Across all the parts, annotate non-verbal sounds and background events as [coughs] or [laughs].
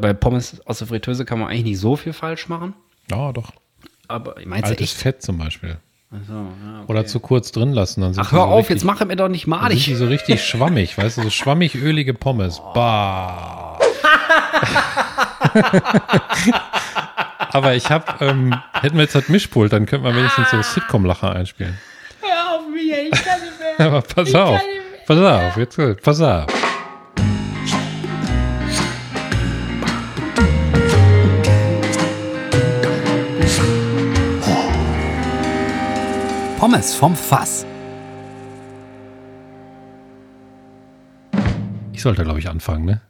Bei Pommes aus der Fritteuse kann man eigentlich nicht so viel falsch machen. Ja, doch. Aber meinst du Altes echt? Fett zum Beispiel. Ach so, ja, okay. Oder zu kurz drin lassen. Dann sind Ach, hör so auf, richtig, jetzt mach mir doch nicht sind malig. die so richtig [laughs] schwammig, weißt du, so schwammig ölige Pommes. Bah. [laughs] Aber ich hab, ähm, hätten wir jetzt das Mischpult, dann könnten wir wenigstens so Sitcom-Lacher einspielen. Hör auf mich, ey, ich kann nicht mehr. [laughs] Aber pass auf, pass auf, jetzt pass auf. Pommes vom Fass. Ich sollte, glaube ich, anfangen, ne?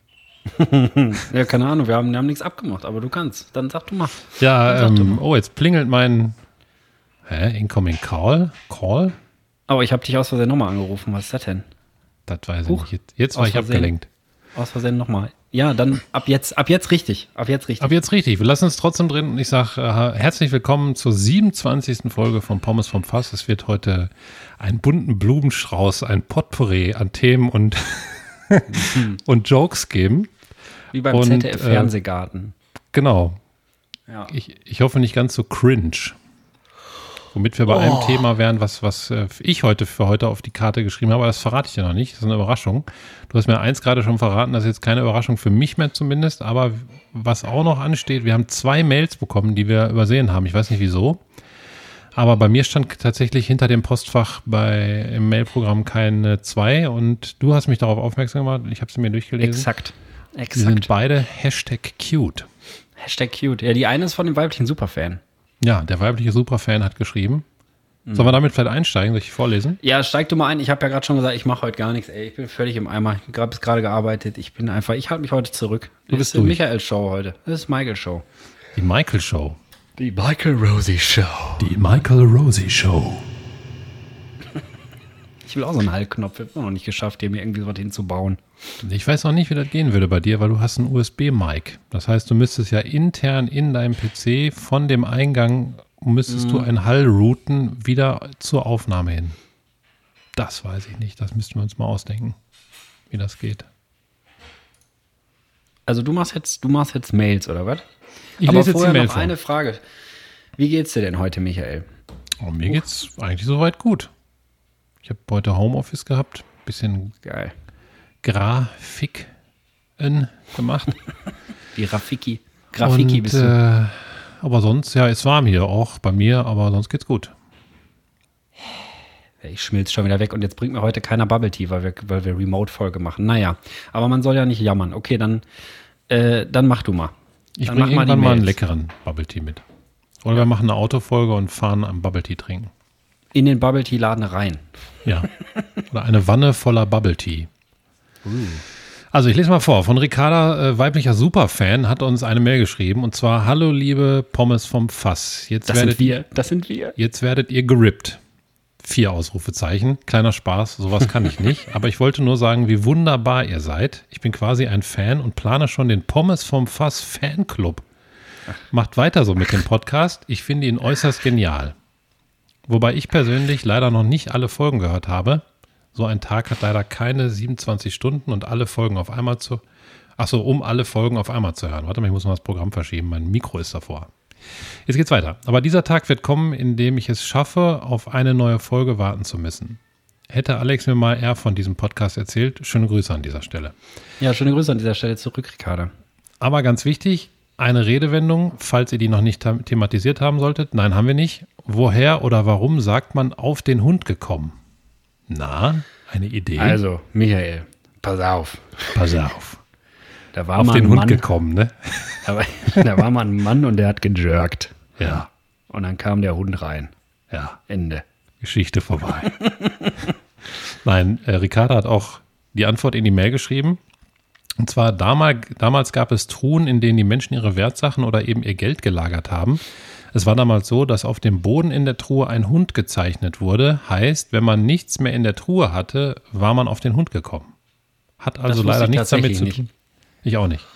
[laughs] Ja, keine Ahnung, wir haben, wir haben nichts abgemacht, aber du kannst. Dann sag du mal. Ja, Sag doch ähm, oh, jetzt plingelt mein hä, Incoming Call. Call? Aber ich habe dich aus Versehen nochmal angerufen. Was ist das denn? Das weiß Huch. ich nicht. Jetzt, jetzt war Aus ich Versehen. abgelenkt. Aus Versehen nochmal. Ja, dann ab jetzt, ab jetzt richtig. Ab jetzt richtig. Aber jetzt richtig. Wir lassen es trotzdem drin und ich sage äh, herzlich willkommen zur 27. Folge von Pommes vom Fass. Es wird heute einen bunten Blumenstrauß, ein Potpourri an Themen und, [laughs] und Jokes geben. Wie beim und, ZDF äh, Fernsehgarten. Genau. Ja. Ich, ich hoffe nicht ganz so cringe. Womit wir bei Oh. einem Thema wären, was, was äh, ich heute für heute auf die Karte geschrieben habe, aber das verrate ich dir noch nicht. Das ist eine Überraschung. Du hast mir eins gerade schon verraten, das ist jetzt keine Überraschung für mich mehr zumindest, aber was auch noch ansteht, wir haben zwei Mails bekommen, die wir übersehen haben. Ich weiß nicht wieso. Aber bei mir stand tatsächlich hinter dem Postfach bei im Mailprogramm keine zwei und du hast mich darauf aufmerksam gemacht. Ich habe sie mir durchgelesen. Exakt. Die sind Exakt. beide Hashtag cute. Hashtag cute. Ja, die eine ist von dem weiblichen Superfan. Ja, der weibliche Superfan hat geschrieben. Sollen wir damit vielleicht einsteigen? Soll ich vorlesen? Ja, steig du mal ein. Ich habe ja gerade schon gesagt, ich mache heute gar nichts. Ey, ich bin völlig im Eimer. Ich habe gerade gearbeitet. Ich bin einfach, ich halte mich heute zurück. Du Das bist ist die durch. Michael Show heute. Das ist Michael Show. Die Michael Show. Die Michael Rosie Show. Die Michael Rosie Show. Ich will auch so einen Haltknopf. Ich habe noch nicht geschafft, hier mir irgendwie was hinzubauen. Ich weiß auch nicht, wie das gehen würde bei dir, weil du hast einen USB-Mic. Das heißt, du müsstest ja intern in deinem PC von dem Eingang müsstest du einen Hall routen wieder zur Aufnahme hin. Das weiß ich nicht. Das müssten wir uns mal ausdenken, wie das geht. Also du machst jetzt, du machst jetzt Mails, oder was? Ich Aber lese jetzt die vorher Mail noch vor. eine Frage. Wie geht's dir denn heute, Michael? Oh, mir geht's eigentlich soweit gut. Ich habe heute Homeoffice gehabt, bisschen Geil. Grafiken gemacht. [laughs] Die Rafiki. Grafiki Und, bist du. äh, aber sonst, ja, ist warm hier auch bei mir, aber sonst geht's gut. Ich schmilz schon wieder weg und jetzt bringt mir heute keiner Bubble Tea, weil wir, weil wir Remote-Folge machen. Naja, aber man soll ja nicht jammern. Okay, dann, äh, dann mach du mal. Ich Dann bringe mach mal irgendwann mal einen leckeren Bubble Tea mit. Oder wir machen eine Autofolge und fahren am Bubble Tea trinken. In den Bubble Tea-Laden rein. Ja. Oder eine Wanne voller Bubble Tea. Uh. Also ich lese mal vor. Von Ricarda, äh, weiblicher Superfan, hat uns eine Mail geschrieben. Und zwar, hallo liebe Pommes vom Fass. Jetzt Das werdet sind wir. Das sind wir. Jetzt werdet ihr gerippt. Vier Ausrufezeichen. Kleiner Spaß, sowas kann ich nicht. Aber ich wollte nur sagen, wie wunderbar ihr seid. Ich bin quasi ein Fan und plane schon den Pommes vom Fass Fanclub. Macht weiter so mit dem Podcast. Ich finde ihn äußerst genial. Wobei ich persönlich leider noch nicht alle Folgen gehört habe. So ein Tag hat leider keine 27 Stunden und alle Folgen auf einmal zu. Achso, um alle Folgen auf einmal zu hören. Warte mal, ich muss mal das Programm verschieben. Mein Mikro ist davor. Jetzt geht's weiter. Aber dieser Tag wird kommen, in dem ich es schaffe, auf eine neue Folge warten zu müssen. Hätte Alex mir mal eher von diesem Podcast erzählt, schöne Grüße an dieser Stelle. Ja, schöne Grüße an dieser Stelle zurück, Ricarda. Aber ganz wichtig, eine Redewendung, falls ihr die noch nicht them- thematisiert haben solltet. Nein, haben wir nicht. Woher oder warum sagt man auf den Hund gekommen? Na, eine Idee? Also, Michael, pass auf. pass auf. [laughs] Da war Auf mal den ein Hund Mann, gekommen, ne? [laughs] Da war, da war mal ein Mann und der hat gejirkt. Ja, Und dann kam der Hund rein. ja. Ende. Geschichte vorbei. [laughs] Nein, äh, Ricarda hat auch die Antwort in die Mail geschrieben. Und zwar damals, damals gab es Truhen, in denen die Menschen ihre Wertsachen oder eben ihr Geld gelagert haben. Es war damals so, dass auf dem Boden in der Truhe ein Hund gezeichnet wurde. Heißt, wenn man nichts mehr in der Truhe hatte, war man auf den Hund gekommen. Hat also leider ich nichts damit zu tun. Ich auch nicht.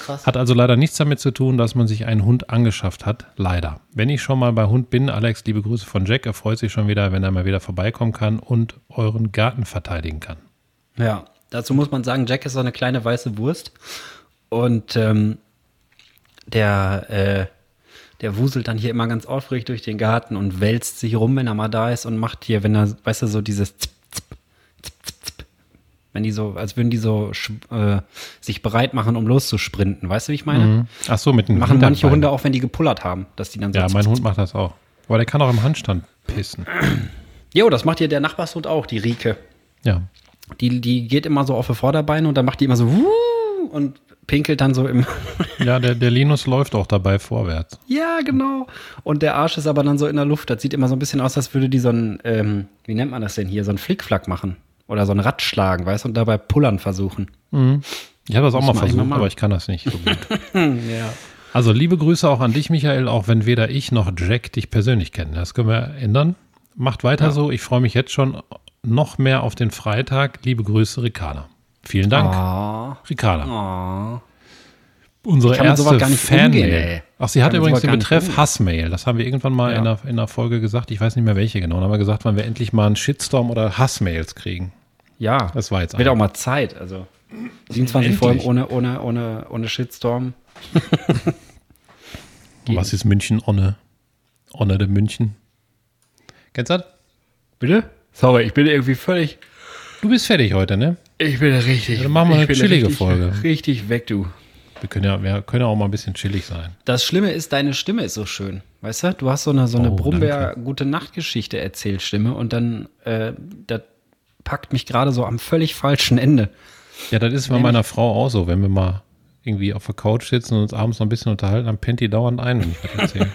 Krass. Hat also leider nichts damit zu tun, dass man sich einen Hund angeschafft hat. Leider. Wenn ich schon mal bei Hund bin, Alex, liebe Grüße von Jack. Er freut sich schon wieder, wenn er mal wieder vorbeikommen kann und euren Garten verteidigen kann. Ja, dazu muss man sagen, Jack ist so eine kleine weiße Wurst. Und ähm, der, äh, der wuselt dann hier immer ganz aufrecht durch den Garten und wälzt sich rum, wenn er mal da ist und macht hier, wenn er, weißt du, so dieses Zip, Zip, Zip. Wenn die so, als würden die so äh, sich bereit machen, um loszusprinten. Weißt du, wie ich meine? Mhm. Ach so, mit dem Machen manche. Hunde auch, wenn die gepullert haben, dass die dann so. Ja, mein Hund macht das auch. Aber der kann auch im Handstand pissen. Jo, das macht hier der Nachbarshund auch, die Rike. Ja. Die, die geht immer so auf die Vorderbeine und dann macht die immer so wuh und pinkelt dann so im. Ja, der, der Linus läuft auch dabei vorwärts. ja, genau. Und der Arsch ist aber dann so in der Luft. Das sieht immer so ein bisschen aus, als würde die so ein, ähm, wie nennt man das denn hier, so ein Flickflack machen. Oder so ein Rad schlagen, weißt du, und dabei pullern versuchen. Ich habe das auch mal versucht, mal aber ich kann das nicht so gut. [laughs] Ja. Also liebe Grüße auch an dich, Michael, auch wenn weder ich noch Jack dich persönlich kennen. Das können wir ändern. Macht weiter so. Ich freue mich jetzt schon noch mehr auf den Freitag. Liebe Grüße, Ricarda. Vielen Dank, Oh, Ricarda. oh. Unsere erste Fanmail. Ach, sie Ich hat kann mit übrigens den Betreff umgehen. Hassmail. Das haben wir irgendwann mal Ja. in, einer, in einer Folge gesagt. Ich weiß nicht mehr welche genau. Dann haben wir gesagt, wann wir endlich mal einen Shitstorm oder Hassmails kriegen. Ja, Das war jetzt wird auch mal Zeit. Also 27 Endlich. Folgen ohne, ohne, ohne, ohne Shitstorm. [laughs] Was ist München ohne? Ohne de München. Kennst du das? Bitte? Sorry, ich bin irgendwie völlig. Du bist fertig heute, ne? Ich bin richtig. dann machen wir eine chillige richtig, Folge. Richtig weg, du. Wir können ja, wir können ja auch mal ein bisschen chillig sein. Das Schlimme ist, deine Stimme ist so schön. Weißt du? Du hast so eine, so eine Oh, Brummbär-Gute-Nacht-Geschichte erzählt, Stimme. Und dann, äh, das packt mich gerade so am völlig falschen Ende. Ja, das ist bei meiner Frau auch so. Wenn wir mal irgendwie auf der Couch sitzen und uns abends noch ein bisschen unterhalten, dann pennt die dauernd ein, wenn ich was erzähle.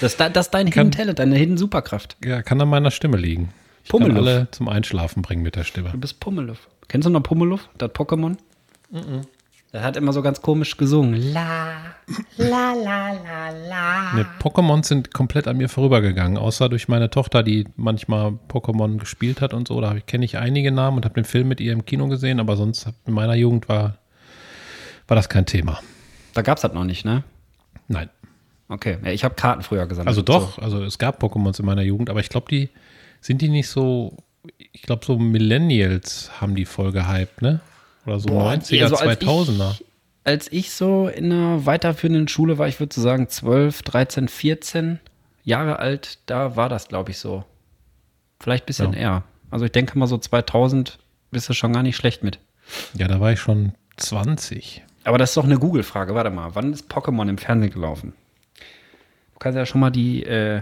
Das, [laughs] das ist dein Hidden Talent, deine Hidden Superkraft. ja, kann an meiner Stimme liegen. Ich kann Pummeluff. alle zum Einschlafen bringen mit der Stimme. Du bist Pummeluff. Kennst du noch Pummeluff, das Pokémon? Der hat immer so ganz komisch gesungen. La, la, la, la, la. Ne, Pokémon sind komplett an mir vorübergegangen, außer durch meine Tochter, die manchmal Pokémon gespielt hat und so. Da kenne ich einige Namen und habe den Film mit ihr im Kino gesehen, aber sonst in meiner Jugend war, war das kein Thema. Da gab's das noch nicht, ne? Nein. Okay, ja, ich habe Karten früher gesammelt. Also doch, also es gab Pokémons in meiner Jugend, aber ich glaube, die sind die nicht so, ich glaube, so Millennials haben die voll gehypt, ne? Oder so Boah, 90er, also als 2000er. Ich, als ich so in einer weiterführenden Schule war, ich würde so sagen 12, 13, 14 Jahre alt, da war das, glaube ich, so. Vielleicht ein bisschen Ja. eher. Also ich denke mal so 2000 bist du schon gar nicht schlecht mit. Ja, da war ich schon 20. Aber das ist doch eine Google-Frage. Warte mal, wann ist Pokémon im Fernsehen gelaufen? Du kannst ja schon mal die, äh,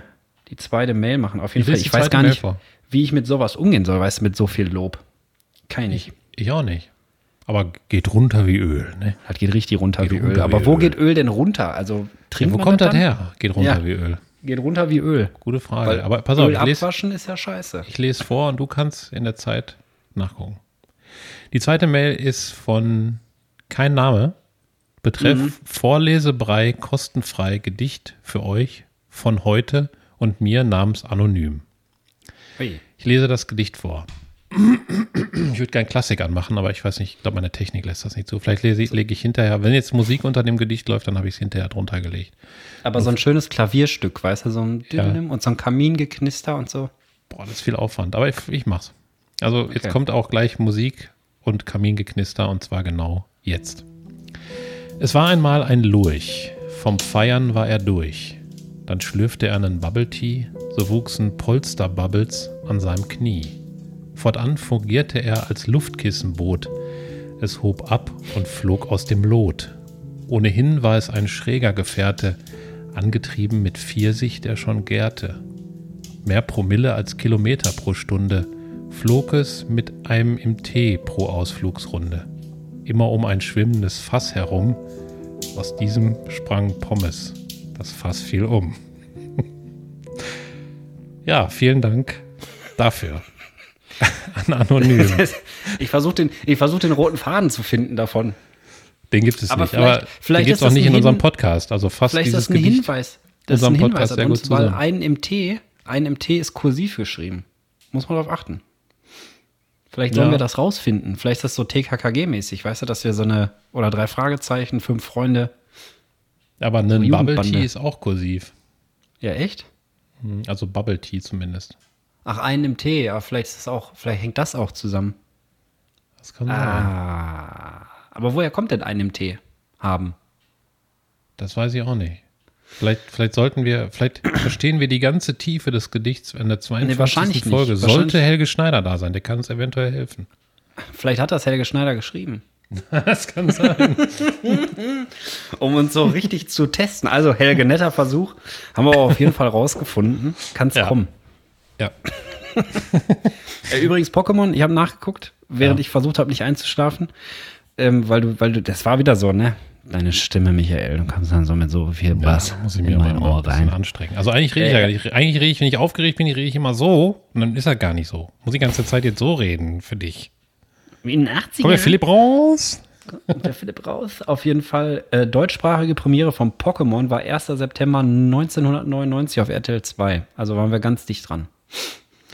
die zweite Mail machen. Auf jeden Fall. Ich weiß gar nicht, wie ich mit sowas umgehen soll, weißt du, mit so viel Lob. Kann ich. Ich auch nicht. Aber geht runter wie Öl, ne? Das geht richtig runter Geht wie runter Öl. wie Aber wo Öl. geht Öl denn runter? Also Ja, trinkt wo man kommt das dann? her? Geht runter Ja. wie Öl. Geht runter wie Öl. Gute Frage. Weil Aber pass auf, Öl ich lese, abwaschen ist ja scheiße. ich lese vor und du kannst in der Zeit nachgucken. Die zweite Mail ist von kein Name. Betreff Mhm. Vorlesebrei kostenfrei Gedicht für euch von heute und mir namens Anonym. Ui. Ich lese das Gedicht vor. Ich würde gern Klassik anmachen, aber ich weiß nicht, ich glaube, meine Technik lässt das nicht zu. Vielleicht lese ich, lege ich hinterher, wenn jetzt Musik unter dem Gedicht läuft, dann habe ich es hinterher drunter gelegt. Aber so ein schönes Klavierstück, weißt du, so ein Ja. Und so ein Kamingeknister und so. Boah, das ist viel Aufwand, aber ich, ich mach's. Also jetzt Okay. kommt auch gleich Musik und Kamingeknister und zwar genau jetzt. Es war einmal ein Lurch, vom Feiern war er durch. Dann schlürfte er einen Bubble Tea, so wuchsen Polsterbubbles an seinem Knie. Fortan fungierte er als Luftkissenboot. Es hob ab und flog aus dem Lot. Ohnehin war es ein schräger Gefährte, angetrieben mit Pfirsich, der schon gärte mehr Promille als Kilometer pro Stunde, flog es mit einem im Tee pro Ausflugsrunde. Immer um ein schwimmendes Fass herum, aus diesem sprang Pommes. Das Fass fiel um. [laughs] ja, vielen Dank dafür. [laughs] An Anonym. Ich versuche den, ich versuch den roten Faden zu finden davon. Den gibt es Aber nicht, vielleicht- aber vielleicht den gibt ist es auch nicht in unserem Podcast. Also fast Vielleicht ist dieses das ein Gedicht. Hinweis. Das ist ein Hinweis Podcast an sehr uns, gut weil zusammen. ein im T, ein im T ist kursiv geschrieben. Muss man darauf achten. Vielleicht sollen Ja. wir das rausfinden. Vielleicht ist das so TKKG-mäßig, weißt du, dass wir so eine, oder drei Fragezeichen, fünf Freunde. Aber ein Bubble. Tea ist auch kursiv. Ja, echt? Hm, Also Bubble Tea zumindest. Ach, ein im T, ja, vielleicht ist das auch, vielleicht hängt das auch zusammen. Das kann sein. Ah. Aber woher kommt denn ein im T haben? Das weiß ich auch nicht. Vielleicht, vielleicht sollten wir, vielleicht [clears throat] verstehen wir die ganze Tiefe des Gedichts in der 52. wahrscheinlich nicht. Folge. Wahrscheinlich- Sollte Helge Schneider da sein, der kann uns eventuell helfen. Vielleicht hat das Helge Schneider geschrieben. [laughs] Das kann sein. [laughs] Um uns so richtig zu testen. Also Helge, netter Versuch. Haben wir aber auf jeden Fall rausgefunden. Kann's Ja. kommen. Ja. [laughs] Äh, übrigens Pokémon, ich habe nachgeguckt, während Ja. ich versucht habe, nicht einzuschlafen. Ähm, weil du, weil du, das war wieder so, ne? Deine Stimme, Michael, du kommst dann so mit so viel Bass da muss ich in mir mein aber mal Ohr ein bisschen rein. anstrengen. Also eigentlich rede ich ja gar nicht. Eigentlich rede ich, wenn ich aufgeregt bin, rede ich immer so. Und dann ist er gar nicht so. Muss ich die ganze Zeit jetzt so reden für dich. Wie in den 80ern. Komm, der Philipp raus. Und der Philipp raus. Auf jeden Fall, äh, deutschsprachige Premiere von Pokémon war 1. September 1999 auf RTL 2. Also waren wir ganz dicht dran.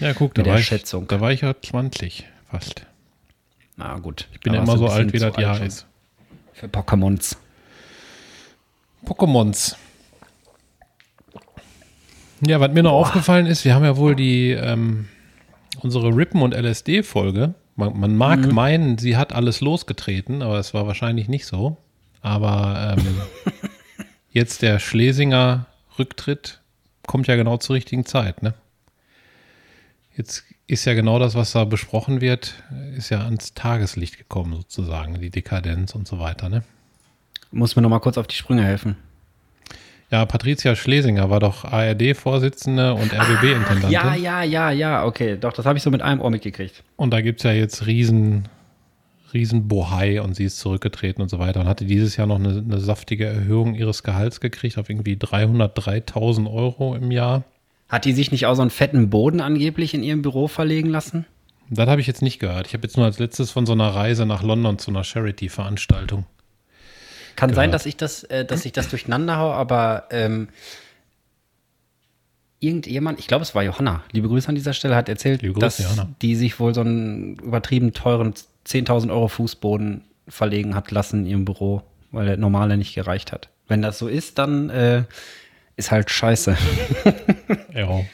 Ja, guck, da Mit der war, ich, Schätzung. da war ich ja 20 fast. Na gut. Ich bin ja immer so alt, wie das Jahr schon ist. Für Pokémons. Pokémons. Ja, was mir noch aufgefallen ist, wir haben ja wohl die ähm, unsere Rippen- und LSD-Folge. Man, man mag Mhm. meinen, sie hat alles losgetreten, aber es war wahrscheinlich nicht so. Aber ähm, [laughs] jetzt der Schlesinger Rücktritt kommt ja genau zur richtigen Zeit, ne? Jetzt ist ja genau das, was da besprochen wird, ist ja ans Tageslicht gekommen, sozusagen, die Dekadenz und so weiter, ne? Muss mir noch mal kurz auf die Sprünge helfen. Ja, Patricia Schlesinger war doch ARD-Vorsitzende und RBB-Intendantin. Ja, ja, ja, ja, okay. Doch, das habe ich so mit einem Ohr mitgekriegt. Und da gibt es ja jetzt riesen, riesen Bohai und sie ist zurückgetreten und so weiter und hatte dieses Jahr noch eine, eine saftige Erhöhung ihres Gehalts gekriegt auf irgendwie 303.000 Euro im Jahr. Hat die sich nicht auch so einen fetten Boden angeblich in ihrem Büro verlegen lassen? Das habe ich jetzt nicht gehört. Ich habe jetzt nur als letztes von so einer Reise nach London zu einer Charity-Veranstaltung. Kann sein, Gehört. dass ich das, äh, dass ich das durcheinander hau, aber ähm, irgendjemand, ich glaube, es war Johanna, liebe Grüße an dieser Stelle, hat erzählt, Liebe Grüße, dass Johanna. die sich wohl so einen übertrieben teuren 10.000 Euro Fußboden verlegen hat lassen in ihrem Büro, weil der normale nicht gereicht hat. Wenn das so ist, dann äh, ist halt scheiße. [laughs] Ja.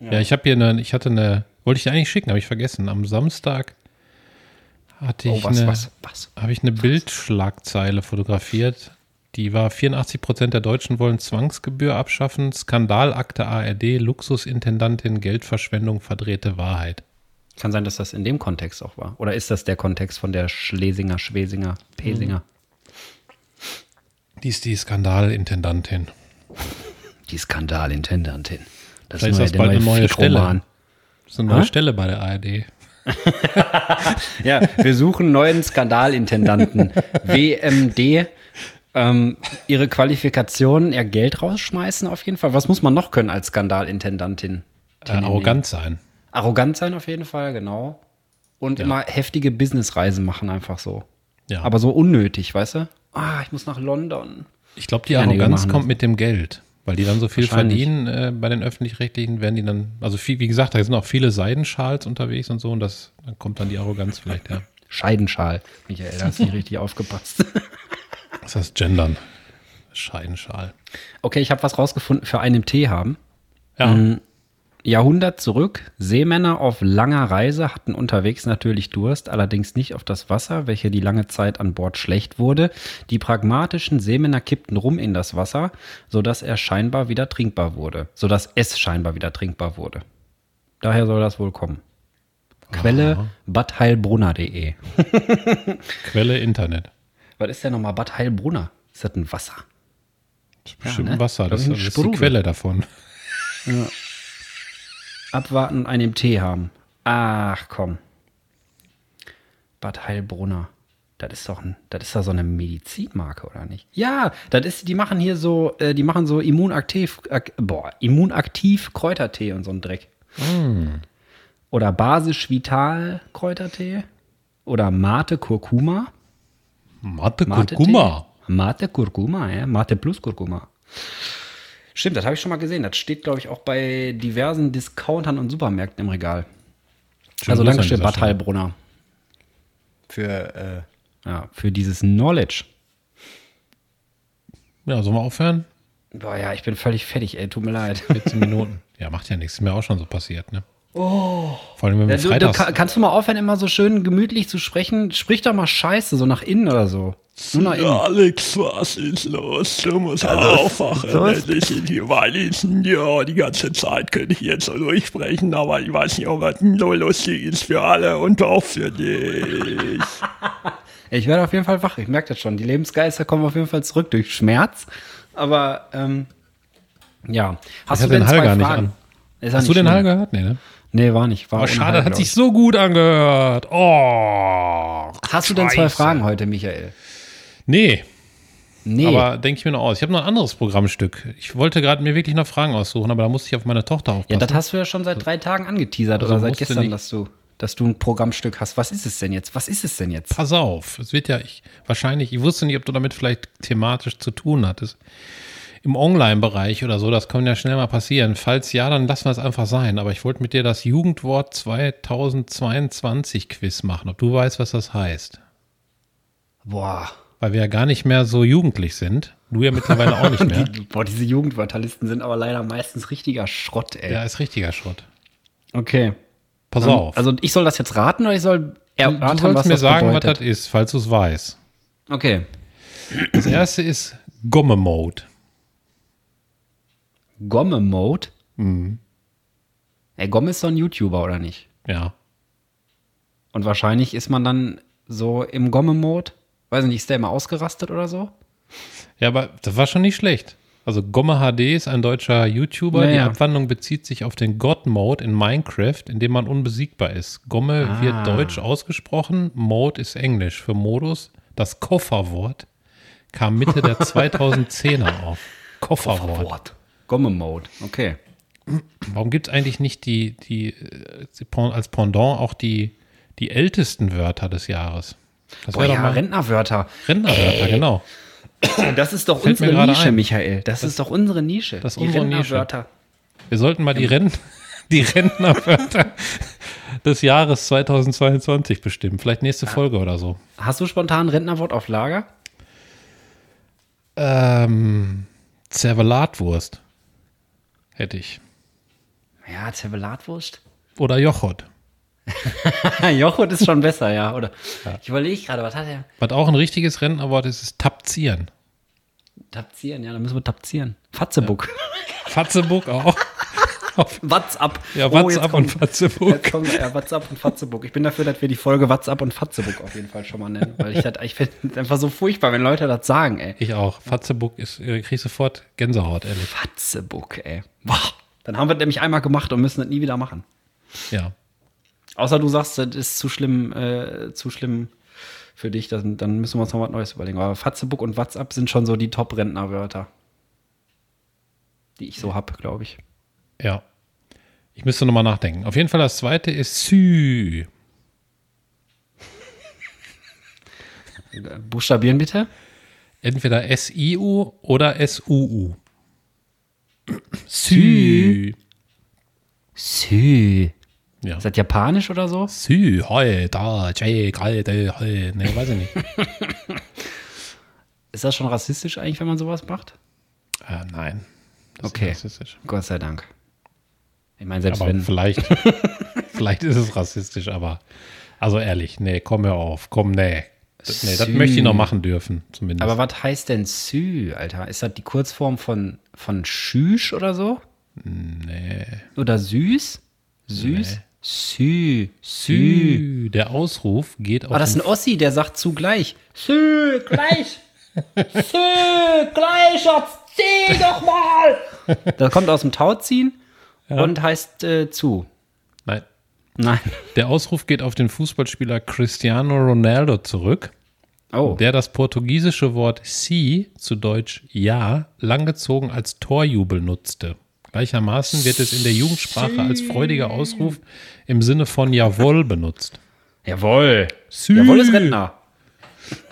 Ja, ich habe hier eine, ich hatte eine, wollte ich dir eigentlich schicken, habe ich vergessen. Am Samstag hatte ich Oh, was, eine, was, was? habe ich eine Bildschlagzeile fotografiert. Die war 84 Prozent der Deutschen wollen Zwangsgebühr abschaffen. Skandalakte ARD, Luxusintendantin, Geldverschwendung, verdrehte Wahrheit. Kann sein, dass das in dem Kontext auch war. Oder ist das der Kontext von der Schlesinger, Schwesinger, Pesinger? Die ist die Skandalintendantin. Die Skandalintendantin. Das Vielleicht ist das bald eine neue Flick-Roman. Das ist eine neue Hä? Stelle bei der ARD. [laughs] Ja, wir suchen neuen Skandalintendanten. [laughs] WMD. Ähm, ihre Qualifikationen, ihr Geld rausschmeißen auf jeden Fall. Was muss man noch können als Skandalintendantin? Äh, arrogant sein. Arrogant sein auf jeden Fall, genau. Und immer heftige Businessreisen machen, einfach so. Ja. Aber so unnötig, weißt du? Ah, ich muss nach London. Ich glaube, die Arroganz kommt mit dem Geld, weil die dann so viel verdienen. Äh, bei den öffentlich-rechtlichen werden die dann, also viel, wie gesagt, da sind auch viele Seidenschals unterwegs und so und das, dann kommt dann die Arroganz vielleicht, ja. [laughs] Scheidenschal. Michael, da hast du nicht richtig aufgepasst. [laughs] Das heißt Gendern. Scheidenschal. Okay, ich habe was rausgefunden für einen im Tee haben. Ja. Jahrhundert zurück. Seemänner auf langer Reise hatten unterwegs natürlich Durst, allerdings nicht auf das Wasser, welche die lange Zeit an Bord schlecht wurde. Die pragmatischen Seemänner kippten rum in das Wasser, sodass er scheinbar wieder trinkbar wurde. Sodass es scheinbar wieder trinkbar wurde. Daher soll das wohl kommen. Quelle badheilbrunner.de. [laughs] Quelle Internet. Was ist denn nochmal Bad Heilbrunner? Ist das ein Wasser? Das ist bestimmt ne? Wasser, das, Das ist das ist die. Quelle davon. Abwarten, einen Tee haben. Ach komm. Bad Heilbrunner. Das ist doch ein, das ist doch so eine Medizinmarke, oder nicht? Ja, das ist, die machen hier so, äh, die machen so immunaktiv, ak, boah, immunaktiv Kräutertee und so ein Dreck. Oder basisch vital Kräutertee. Oder Mate Kurkuma. Mate Mate Kurkuma. Tee. Mate Kurkuma, ja. Mate plus Kurkuma. Stimmt, das habe ich schon mal gesehen. Das steht, glaube ich, auch bei diversen Discountern und Supermärkten im Regal. Also schön, dieser Bad Stelle. Heilbrunner. Für, äh, ja, für dieses Knowledge. Ja, sollen wir aufhören? Boah, ja, ich bin völlig fertig, ey, tut mir leid. 14 Minuten. Ja, macht ja nichts. Ist mir auch schon so passiert, ne? Vor allem, wenn wir Ja, du, du, freitags. kannst du mal aufhören, immer so schön gemütlich zu sprechen? Sprich doch mal scheiße, so nach innen oder so. Nur nach innen. Alex, was ist los? Du musst halt aufwachen. so ist- Das sind hier Weihnachten. Ja, die ganze Zeit könnte ich jetzt so durchsprechen, aber ich weiß nicht, ob das denn so lustig ist für alle und auch für dich. [laughs] Ich werde auf jeden Fall wach, ich merke das schon. Die Lebensgeister kommen auf jeden Fall zurück durch Schmerz. Aber, ähm, ja. Hast Ich hab den Hall gar nicht an. Ja Hast du den. Hall gehört? Nee, ne? Nee, war nicht. War Oh, schade, hat sich ich. so gut angehört. Oh. Hast du denn zwei. Fragen heute, Michael? Nee, Nee. aber denke ich mir noch aus. Ich habe noch ein anderes Programmstück. Ich wollte gerade mir wirklich noch Fragen aussuchen, aber da musste ich auf meine Tochter ja, aufpassen. das hast du ja schon seit drei Tagen angeteasert Also oder seit gestern, dass du, dass du ein Programmstück hast. Was ist es denn jetzt? Was ist es denn jetzt? Pass auf, es wird ja ich, wahrscheinlich, ich wusste nicht, ob du damit vielleicht thematisch zu tun hattest. Im Online-Bereich oder so, das kann ja schnell mal passieren. Falls ja, dann lassen wir es einfach sein. Aber ich wollte mit dir das Jugendwort 2022 Quiz machen, ob du weißt, was das heißt. Boah. Weil wir ja gar nicht mehr so jugendlich sind. Du ja mittlerweile auch nicht [laughs] mehr. Die, boah, diese Jugendwörterlisten sind aber leider meistens richtiger Schrott, ey. Ja, ist richtiger Schrott. Okay. Pass Ähm, auf. Also ich soll das jetzt raten oder ich soll erraten, du sollst was mir das sagen, bedeutet? was das ist, falls du es weißt. Okay. Das erste ist Gomme-Mode. Gomme-Mode? Mhm. Ey, Gomme ist doch ein YouTuber, oder nicht? Ja. Und wahrscheinlich ist man dann so im Gomme-Mode. Weiß nicht, ist der immer ausgerastet oder so? Ja, aber das war schon nicht schlecht. Also Gomme HD ist ein deutscher YouTuber. Ja, Die. Abwandlung bezieht sich auf den God-Mode in Minecraft, in dem man unbesiegbar ist. Gomme Ah. wird deutsch ausgesprochen, Mode ist englisch für Modus. Das Kofferwort kam Mitte der [laughs] 2010er auf. Kofferwort. Gomme-Mode, okay. Warum gibt es eigentlich nicht die, die, äh, als Pendant auch die, die ältesten Wörter des Jahres? Das Boah, doch ja, mal Rentnerwörter. Rentnerwörter, genau. Das ist doch Fällt unsere Nische, ein. Michael. Das, ist doch unsere Nische. das ist unsere Nische. Rentnerwörter. Wir sollten mal die, Rent [laughs] die Rentnerwörter des Jahres 2022 bestimmen. Vielleicht nächste Folge oder so. Hast du spontan ein Rentnerwort auf Lager? Ähm, Zervelatwurst hätte ich. Ja, Zervelatwurst. Oder Jochot. [laughs] Jochot ist schon besser, ja. Oder ich überlege gerade, was hat er? Was auch ein richtiges Rentnerwort ist, ist Tapzieren. Tapzieren, ja, dann müssen wir tapzieren. Fatzebuck. Fatzebuck auch. WhatsApp. Ja, Oh, WhatsApp und kommt- Fatzebuck. Jetzt kommt ja, WhatsApp und Fatzebuck. Ich bin dafür, dass wir die Folge WhatsApp und Fatzebuck auf jeden Fall schon mal nennen. Weil ich, das- ich finde es einfach so furchtbar, wenn Leute das sagen, ey. Ich auch. Fatzebuck ist, äh, krieg ich sofort Gänsehaut, ehrlich. Fatzebuck, ey. Boah. Dann haben wir das nämlich einmal gemacht und müssen das nie wieder machen. Ja. Außer du sagst, das ist zu schlimm, äh, zu schlimm für dich, dann, dann müssen wir uns noch was Neues überlegen. Aber Fatzebuck und WhatsApp sind schon so die Top-Rentnerwörter, die ich so hab, glaube ich. Ja. Ich müsste nochmal nachdenken. Auf jeden Fall das zweite ist Sü. [laughs] Buchstabieren bitte. Entweder S-I-U oder S-U-U. Sü. Sü. Ja. Ist das japanisch oder so? Sü, hoi, da, jay, galte, hoi. Nee, weiß ich nicht. [laughs] Ist das schon rassistisch eigentlich, wenn man sowas macht? äh, nein. Das Okay. Ist nicht rassistisch. Gott sei Dank. Ich meine, selbst Aber wenn. vielleicht, [laughs] vielleicht ist es rassistisch, aber also ehrlich, nee, komm hör auf, komm, nee. Das, nee, das möchte ich noch machen dürfen, zumindest. Aber was heißt denn Sü, Alter? Ist das die Kurzform von, von Schüsch oder so? nee. Oder süß? Süß? Nee. Sü. Sü. Der Ausruf geht auf Oh, das ist ein Ossi, der sagt zugleich. Sü, gleich. [laughs] Sü, gleich, Schatz, zieh doch mal. [laughs] Das kommt aus dem Tauziehen und heißt äh, zu. Nein. Nein. Der Ausruf geht auf den Fußballspieler Cristiano Ronaldo zurück, Oh. der das portugiesische Wort si, zu Deutsch ja, langgezogen als Torjubel nutzte. Gleichermaßen wird es in der Jugendsprache als freudiger Ausruf im Sinne von Jawohl benutzt. Jawohl. Sü. Jawohl ist Rentner.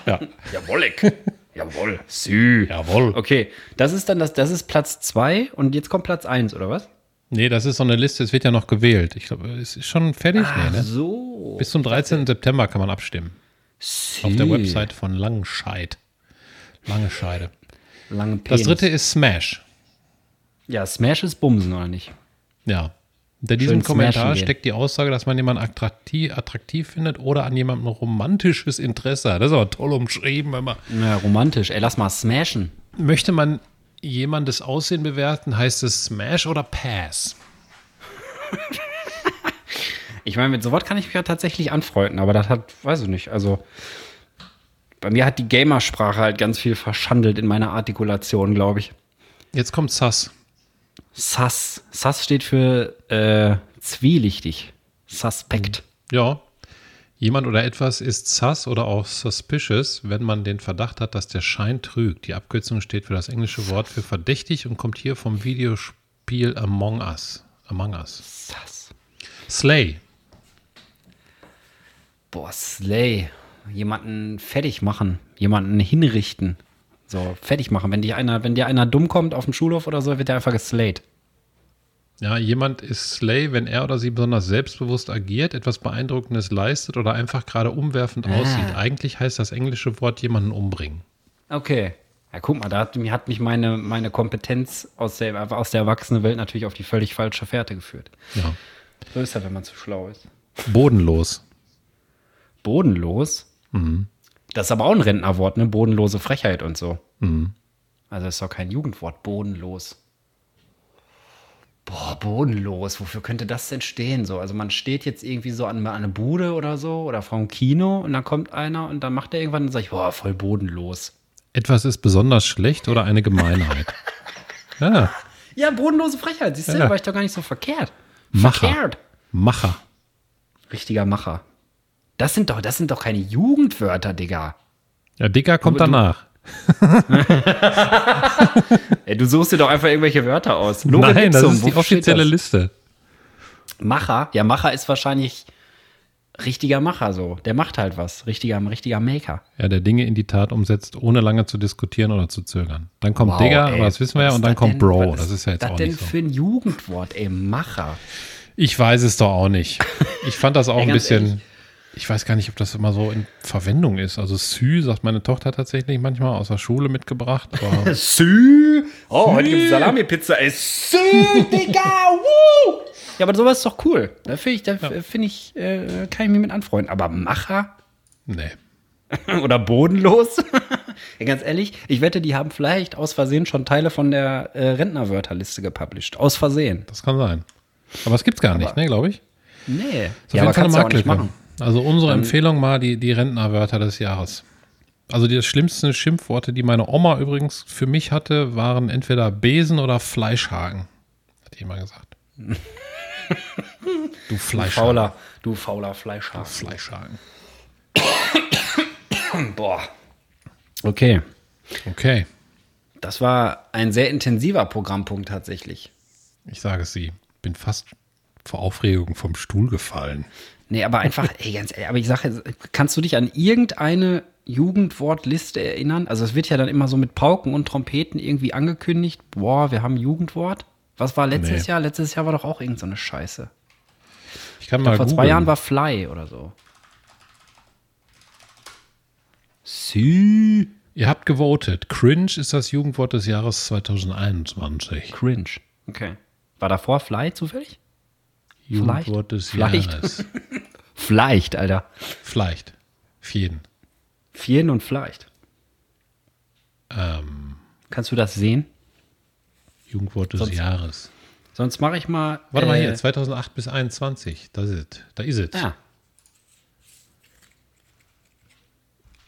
Ja. Jawollig. [laughs] Jawohl. Sü. Jawohl. Okay, das ist dann das, das ist Platz 2 und jetzt kommt Platz 1, oder was? Nee, das ist so eine Liste, es wird ja noch gewählt. Ich glaube, es ist schon fertig. Ah, nee, ne? so. Bis zum 13. September kann man abstimmen. Sü. Auf der Website von Langenscheid. Lange Scheide. Lange Das Penis. dritte ist Smash. Ja, Smash ist Bumsen, oder nicht? Ja. Hinter diesem Schön Kommentar steckt die Aussage, dass man jemanden attraktiv, attraktiv findet oder an jemandem romantisches Interesse hat. Das ist aber toll umschrieben. Wenn man Ja, romantisch. Ey, lass mal smashen. Möchte man jemandes Aussehen bewerten, heißt es Smash oder Pass? Ich meine, mit sowas kann ich mich ja tatsächlich anfreunden, aber das hat, weiß ich nicht, also bei mir hat die Gamersprache halt ganz viel verschandelt in meiner Artikulation, glaube ich. Jetzt kommt Sass. Sus. Sus steht für äh, zwielichtig. Suspekt. Ja. Jemand oder etwas ist sus oder auch suspicious, wenn man den Verdacht hat, dass der Schein trügt. Die Abkürzung steht für das englische Wort für verdächtig und kommt hier vom Videospiel Among Us. Among Us. Sus. Slay. Boah, Slay. Jemanden fertig machen. Jemanden hinrichten. So, fertig machen. Wenn dir einer, wenn dir einer dumm kommt auf dem Schulhof oder so, wird der einfach geslayed. Ja, jemand ist Slay, wenn er oder sie besonders selbstbewusst agiert, etwas Beeindruckendes leistet oder einfach gerade umwerfend aussieht. Eigentlich heißt das englische Wort jemanden umbringen. Okay. Ja, guck mal, da hat, mir hat mich meine, meine Kompetenz aus der, aus der Erwachsenenwelt natürlich auf die völlig falsche Fährte geführt. Ja. So ist das, wenn man zu schlau ist. Bodenlos. Bodenlos? Das ist aber auch ein Rentnerwort, ne? Bodenlose Frechheit und so. Mhm. Also ist doch kein Jugendwort, bodenlos. Boah, bodenlos, wofür könnte das denn stehen? So, also man steht jetzt irgendwie so an, an eine Bude oder so oder vor einem Kino und dann kommt einer und dann macht er irgendwann und sagt, boah, voll bodenlos. Etwas ist besonders schlecht oder eine Gemeinheit. [laughs] ja. Ja, bodenlose Frechheit, siehst du, Ja. da war ich doch gar nicht so verkehrt. Macher. Verkehrt. Macher. Richtiger Macher. Das sind doch, das sind doch keine Jugendwörter, Digga. Ja, Dicker kommt du- danach. Ey, du suchst dir doch einfach irgendwelche Wörter aus. Nein, das Ipsum, ist die offizielle das? Liste. Macher? Ja, Macher ist wahrscheinlich richtiger Macher so. Der macht halt was. Richtiger, richtiger Maker. Ja, der Dinge in die Tat umsetzt, ohne lange zu diskutieren oder zu zögern. Dann kommt Wow, Digger, ey, aber das wissen wir ja, was und ist dann das kommt denn- Bro. was Das ist ja jetzt das auch denn nicht so. für ein Jugendwort, ey, Macher? Ich weiß es doch auch nicht. Ich fand das auch ein bisschen. ehrlich. Ich weiß gar nicht, ob das immer so in Verwendung ist. Also Sü sagt meine Tochter tatsächlich manchmal aus der Schule mitgebracht. Aber [laughs] Sü. Oh, heute gibt es Salami-Pizza. Sü, Digga, [laughs] woo! Ja, aber sowas ist doch cool. Da finde ich, da finde ich, äh, kann ich mich mit anfreunden. Aber Macher nee. [laughs] oder bodenlos? ja, ganz ehrlich, ich wette, die haben vielleicht aus Versehen schon Teile von der äh, Rentnerwörterliste gepublished. Aus Versehen. Das kann sein. Aber es gibt's gar nicht, Aber- ne, glaube ich. Nee. Jeden Fall eine kannst du auch nicht machen. Also unsere Empfehlung mal die, die Rentnerwörter des Jahres. Also die schlimmsten Schimpfworte, die meine Oma übrigens für mich hatte, waren entweder Besen oder Fleischhaken. Hat die immer gesagt. [laughs] du Fleischhaken. Fauler, du fauler Fleischhaken. Fleischhaken. [coughs] Boah. Okay. Okay, Das war ein sehr intensiver Programmpunkt tatsächlich. ich sage es sie. Bin fast vor Aufregung vom Stuhl gefallen. Nee, aber einfach, [laughs] ey, ganz ehrlich, aber ich sage, kannst du dich an irgendeine Jugendwortliste erinnern? Also es wird ja dann immer so mit Pauken und Trompeten irgendwie angekündigt, boah, wir haben Jugendwort. Was war letztes Nee. Jahr? Letztes Jahr war doch auch irgend so eine Scheiße. Ich kann mal Vor zwei googeln. Jahren war Fly oder so. Sü. Ihr habt gewotet. Cringe ist das Jugendwort des Jahres 2021. Cringe. Okay. War davor Fly zufällig? Jugendwort des Vielleicht. Jahres. [laughs] Vielleicht, Alter. Vielleicht. Für jeden. Vielen und vielleicht. Ähm, Kannst du das sehen? Jugendwort des Sonst- Jahres. Sonst mache ich mal. Warte mal äh, hier, 2008 bis 21. Da ist es. Da ist es. Ja.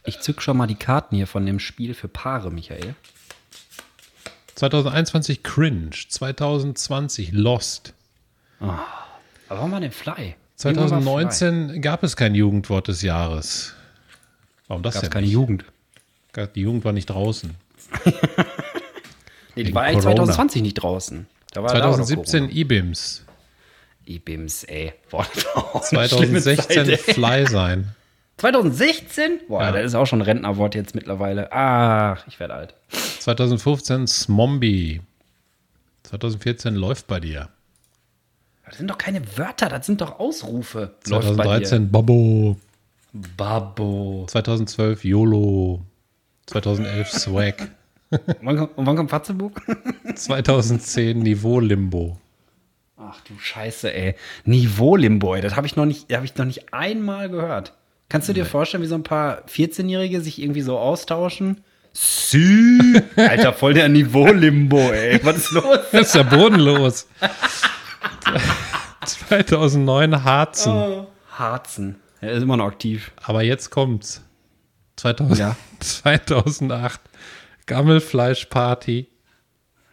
Ich zück schon mal die Karten hier von dem Spiel für Paare, Michael. 2021 Cringe. 2020 Lost. Aber warum war denn Fly? Irgendwann war Fly. 2019 gab es kein Jugendwort des Jahres. Warum das Gab's denn keine nicht? Jugend. Die Jugend war nicht draußen. [laughs] Nee, die war eigentlich Corona. 2020 nicht draußen. Da war da war doch 2017 IBIMS. IBIMS, ey. Boah, das war auch eine schlimme 2016 Zeit. Fly sein. 2016? Boah, Ja. das ist auch schon ein Rentnerwort jetzt mittlerweile. Ach, ich werde alt. 2015 Smombi. 2014 läuft bei dir. Das sind doch keine Wörter, das sind doch Ausrufe. Läuft bei 2013 Bobo. dir. Babbo. 2012 YOLO. 2011 [laughs] Swag. Wann kommt, und wann kommt Fatzebuch? [laughs] 2010 Niveau Limbo. Ach du Scheiße, ey. Niveau-Limbo, ey. Das habe ich, noch nicht- hab ich noch nicht einmal gehört. Kannst du dir vorstellen, wie so ein paar 14-Jährige sich irgendwie so austauschen? Sü. [laughs] Alter, voll der Niveau-Limbo, ey. Was ist los? Das ist ja bodenlos. [laughs] 2009 Harzen. Harzen. Er ist immer noch aktiv. Aber jetzt kommt's. 2000, Ja. [laughs] 2008. Gammelfleischparty.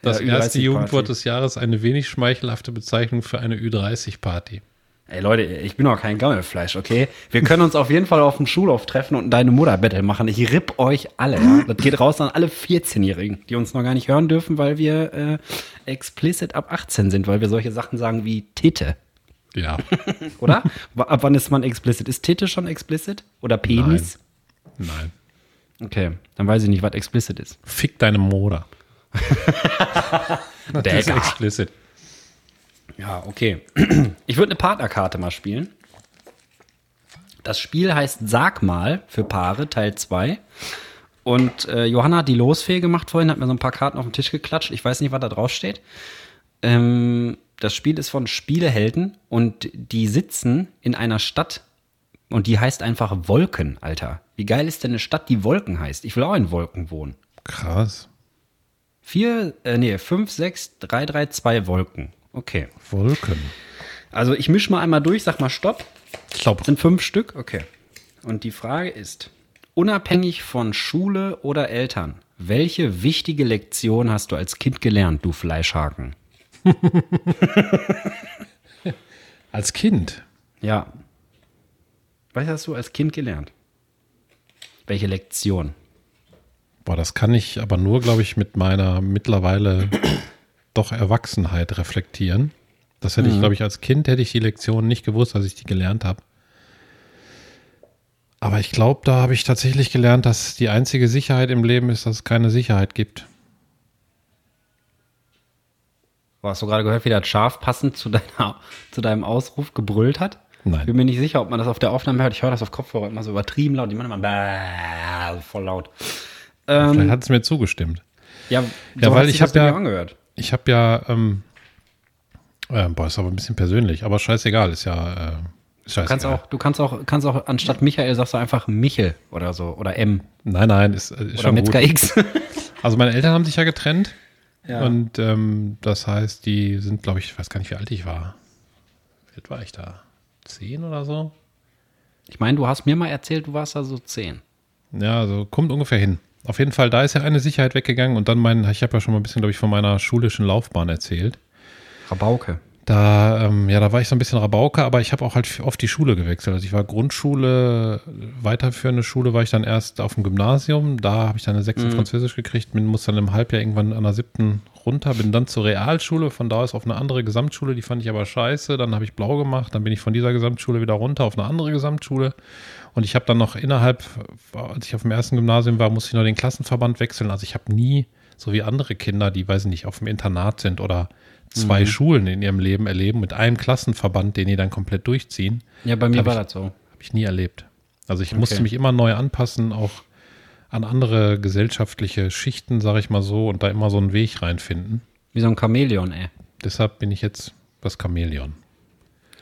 Das Ja, erste Ü30 Jugendwort des Jahres, eine wenig schmeichelhafte Bezeichnung für eine Ü30-Party. Ey Leute, ich bin auch kein Gammelfleisch, okay? Wir können uns auf jeden Fall auf dem Schulhof treffen und deine Mutter-Battle machen. Ich ripp euch alle, ja? Das geht raus an alle 14-Jährigen, die uns noch gar nicht hören dürfen, weil wir äh, explicit ab 18 sind, weil wir solche Sachen sagen wie Titte, Ja, [laughs] oder? Ab wann ist man explicit? Ist Titte schon explicit? Oder Penis? nein. Okay, dann weiß ich nicht, was explicit ist. Fick deine Mutter. [laughs] Das ist explicit. Ja, okay. [clears throat] Ich würde eine Partnerkarte mal spielen. Das Spiel heißt Sag mal für Paare, Teil 2. Und äh, Johanna hat die Losfee gemacht vorhin, hat mir so ein paar Karten auf den Tisch geklatscht. Ich weiß nicht, was da drauf steht. Ähm, das Spiel ist von Spielehelden und die sitzen in einer Stadt und die heißt einfach Wolken, Alter. Wie geil ist denn eine Stadt, die Wolken heißt? Ich will auch in Wolken wohnen. Krass. Vier, äh, nee, fünf, sechs, drei, drei, zwei Wolken. Okay. Wolken. Also ich mische mal einmal durch, sag mal Stopp. Stopp. Sind fünf Stück? Okay. Und die Frage ist, unabhängig von Schule oder Eltern, welche wichtige Lektion hast du als Kind gelernt, du Fleischhaken? [laughs] Als Kind. Ja. Was hast du als Kind gelernt? Welche Lektion? Boah, das kann ich aber nur, glaube ich, mit meiner mittlerweile doch Erwachsenheit reflektieren. Das hätte ich, glaube ich, als Kind hätte ich die Lektion nicht gewusst, als ich die gelernt habe. Aber ich glaube, da habe ich tatsächlich gelernt, dass die einzige Sicherheit im Leben ist, dass es keine Sicherheit gibt. Hast du gerade gehört, wie das Schaf passend zu, deiner, zu deinem Ausruf gebrüllt hat? Nein. Ich bin mir nicht sicher, ob man das auf der Aufnahme hört. Ich höre das auf Kopfhörer immer so übertrieben laut. Die machen immer bäh, voll laut. Vielleicht Ähm, hat es mir zugestimmt. ja, Ja, weil ich das hab bei ja- angehört. Ich habe ja, ähm, äh, boah, ist aber ein bisschen persönlich, aber scheißegal, ist ja, äh, ist Du kannst scheißegal. auch, du kannst auch, kannst auch anstatt Michael sagst du einfach Michel oder so oder M Nein, nein, ist, äh, ist oder schon gut. Metzger X. [laughs] Also meine Eltern haben sich ja getrennt. Ja. Und ähm, das heißt, die sind, glaube ich, ich weiß gar nicht, wie alt ich war. Wie alt war ich da? Zehn oder so? Ich meine, du hast mir mal erzählt, du warst da so zehn. Ja, also kommt ungefähr hin. Auf jeden Fall, da ist ja eine Sicherheit weggegangen und dann mein, ich habe ja schon mal ein bisschen, glaube ich, von meiner schulischen Laufbahn erzählt. Rabauke. Da, ähm, ja, da war ich so ein bisschen Rabauke, aber ich habe auch halt oft die Schule gewechselt. Also ich war Grundschule, weiterführende Schule war ich dann erst auf dem Gymnasium. Da habe ich dann eine sechste Französisch gekriegt, bin, muss dann im Halbjahr irgendwann an der siebten runter, bin dann zur Realschule, von da aus auf eine andere Gesamtschule, die fand ich aber scheiße. Dann habe ich blau gemacht, dann bin ich von dieser Gesamtschule wieder runter auf eine andere Gesamtschule. Und ich habe dann noch innerhalb, als ich auf dem ersten Gymnasium war, musste ich noch den Klassenverband wechseln. Also ich habe nie, so wie andere Kinder, die, weiß ich nicht, auf dem Internat sind oder zwei Schulen in ihrem Leben erleben, mit einem Klassenverband, den die dann komplett durchziehen, Ja, bei mir war ich- das so. habe ich nie erlebt. Also ich musste Okay. mich immer neu anpassen, auch an andere gesellschaftliche Schichten, sage ich mal so, und da immer so einen Weg reinfinden. Wie so ein Chamäleon, ey. Deshalb bin ich jetzt das Chamäleon.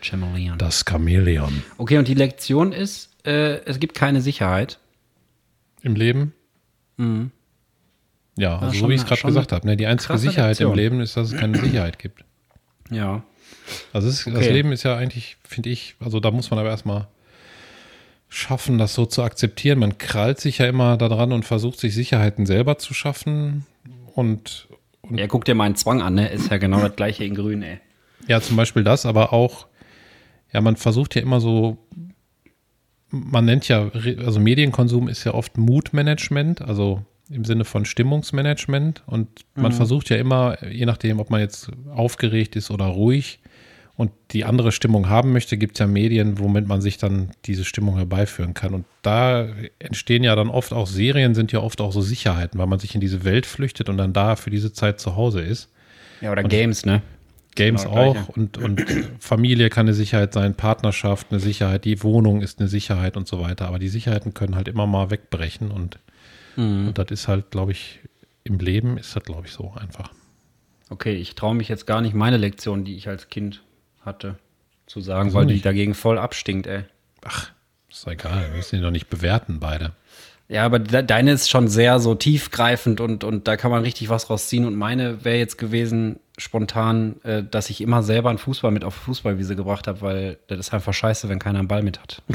Chamäleon. Das Chamäleon. Okay, und die Lektion ist, äh, es gibt keine Sicherheit. Im Leben? Ja, also so wie ich es gerade gesagt habe. Ne? Die einzige Sicherheit im Lektion. Leben ist, dass es keine Sicherheit gibt. Ja. Also ist, das Okay. Leben ist ja eigentlich, finde ich, also da muss man aber erstmal schaffen, das so zu akzeptieren. Man krallt sich ja immer daran und versucht sich Sicherheiten selber zu schaffen. Und Ja, guck dir meinen Zwang an, ne? Ist ja genau das gleiche in grün, ey. ja, zum Beispiel das, aber auch, ja, man versucht ja immer so, man nennt ja, also Medienkonsum ist ja oft Moodmanagement, also im Sinne von Stimmungsmanagement. Und man versucht ja immer, je nachdem, ob man jetzt aufgeregt ist oder ruhig und die andere Stimmung haben möchte, gibt es ja Medien, womit man sich dann diese Stimmung herbeiführen kann. Und da entstehen ja dann oft auch Serien, sind ja oft auch so Sicherheiten, weil man sich in diese Welt flüchtet und dann da für diese Zeit zu Hause ist. Ja, oder Games, ne? Games Genau, auch gleiche. und, und Familie kann eine Sicherheit sein, Partnerschaft eine Sicherheit, die Wohnung ist eine Sicherheit und so weiter. Aber die Sicherheiten können halt immer mal wegbrechen und, Mhm. und das ist halt, glaube ich, im Leben ist das, glaube ich, so einfach. Okay, ich traue mich jetzt gar nicht, meine Lektion, die ich als Kind hatte, zu sagen, Wieso weil die nicht? dagegen voll abstinkt, ey. Ach, ist doch egal. Wir müssen die doch nicht bewerten, beide. Ja, aber de deine ist schon sehr so tiefgreifend und, und da kann man richtig was rausziehen. Und meine wäre jetzt gewesen, spontan, äh, dass ich immer selber einen Fußball mit auf Fußballwiese gebracht habe, weil das ist einfach scheiße, wenn keiner einen Ball mit hat. [laughs]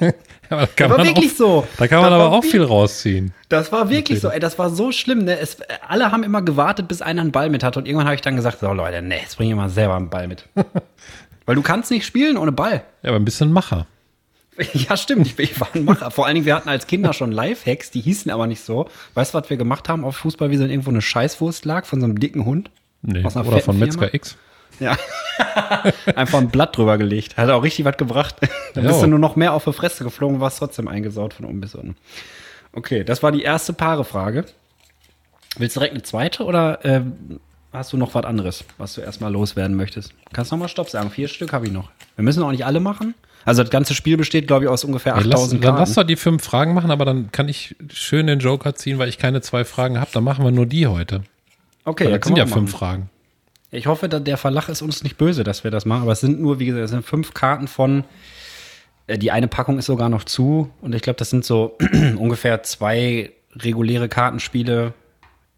Ja, aber da kann war man wirklich auch, so. Da kann man Das aber war auch viel rausziehen. Das war wirklich so, ey, das war so schlimm, ne? Es, alle haben immer gewartet, bis einer einen Ball mit hat und irgendwann habe ich dann gesagt, so Leute, ne, jetzt bring ich mal selber einen Ball mit. [laughs] Weil du kannst nicht spielen ohne Ball. Ja, aber ein bisschen Macher. [laughs] Ja, stimmt, ich, ich war ein Macher. Vor allen Dingen, wir hatten als Kinder schon Lifehacks, die hießen aber nicht so. Weißt du, was wir gemacht haben auf Fußballwiese, wenn irgendwo eine Scheißwurst lag von so einem dicken Hund? Nee. Aus einer Oder von fetten Firma? Metzger X. Ja. [laughs] Einfach ein Blatt drüber gelegt. Hat auch richtig was gebracht. [laughs] Dann bist Ja. du nur noch mehr auf die Fresse geflogen, warst trotzdem eingesaut von oben bis unten. Okay, das war die erste Paarefrage. Willst du direkt eine zweite oder ähm, hast du noch was anderes, was du erstmal loswerden möchtest? Kannst noch mal Stopp sagen. Vier Stück habe ich noch. Wir müssen auch nicht alle machen. Also das ganze Spiel besteht, glaube ich, aus ungefähr Ja, lass, 8000 dann lass Karten. doch die fünf Fragen machen, aber dann kann ich schön den Joker ziehen, weil ich keine zwei Fragen habe. Dann machen wir nur die heute. Okay, ja, das sind ja fünf machen. Fragen. Ich hoffe, der Verlag ist uns nicht böse, dass wir das machen. Aber es sind nur, wie gesagt, es sind fünf Karten von. äh, Die eine Packung ist sogar noch zu. Und ich glaube, das sind so [clears throat] ungefähr zwei reguläre Kartenspiele.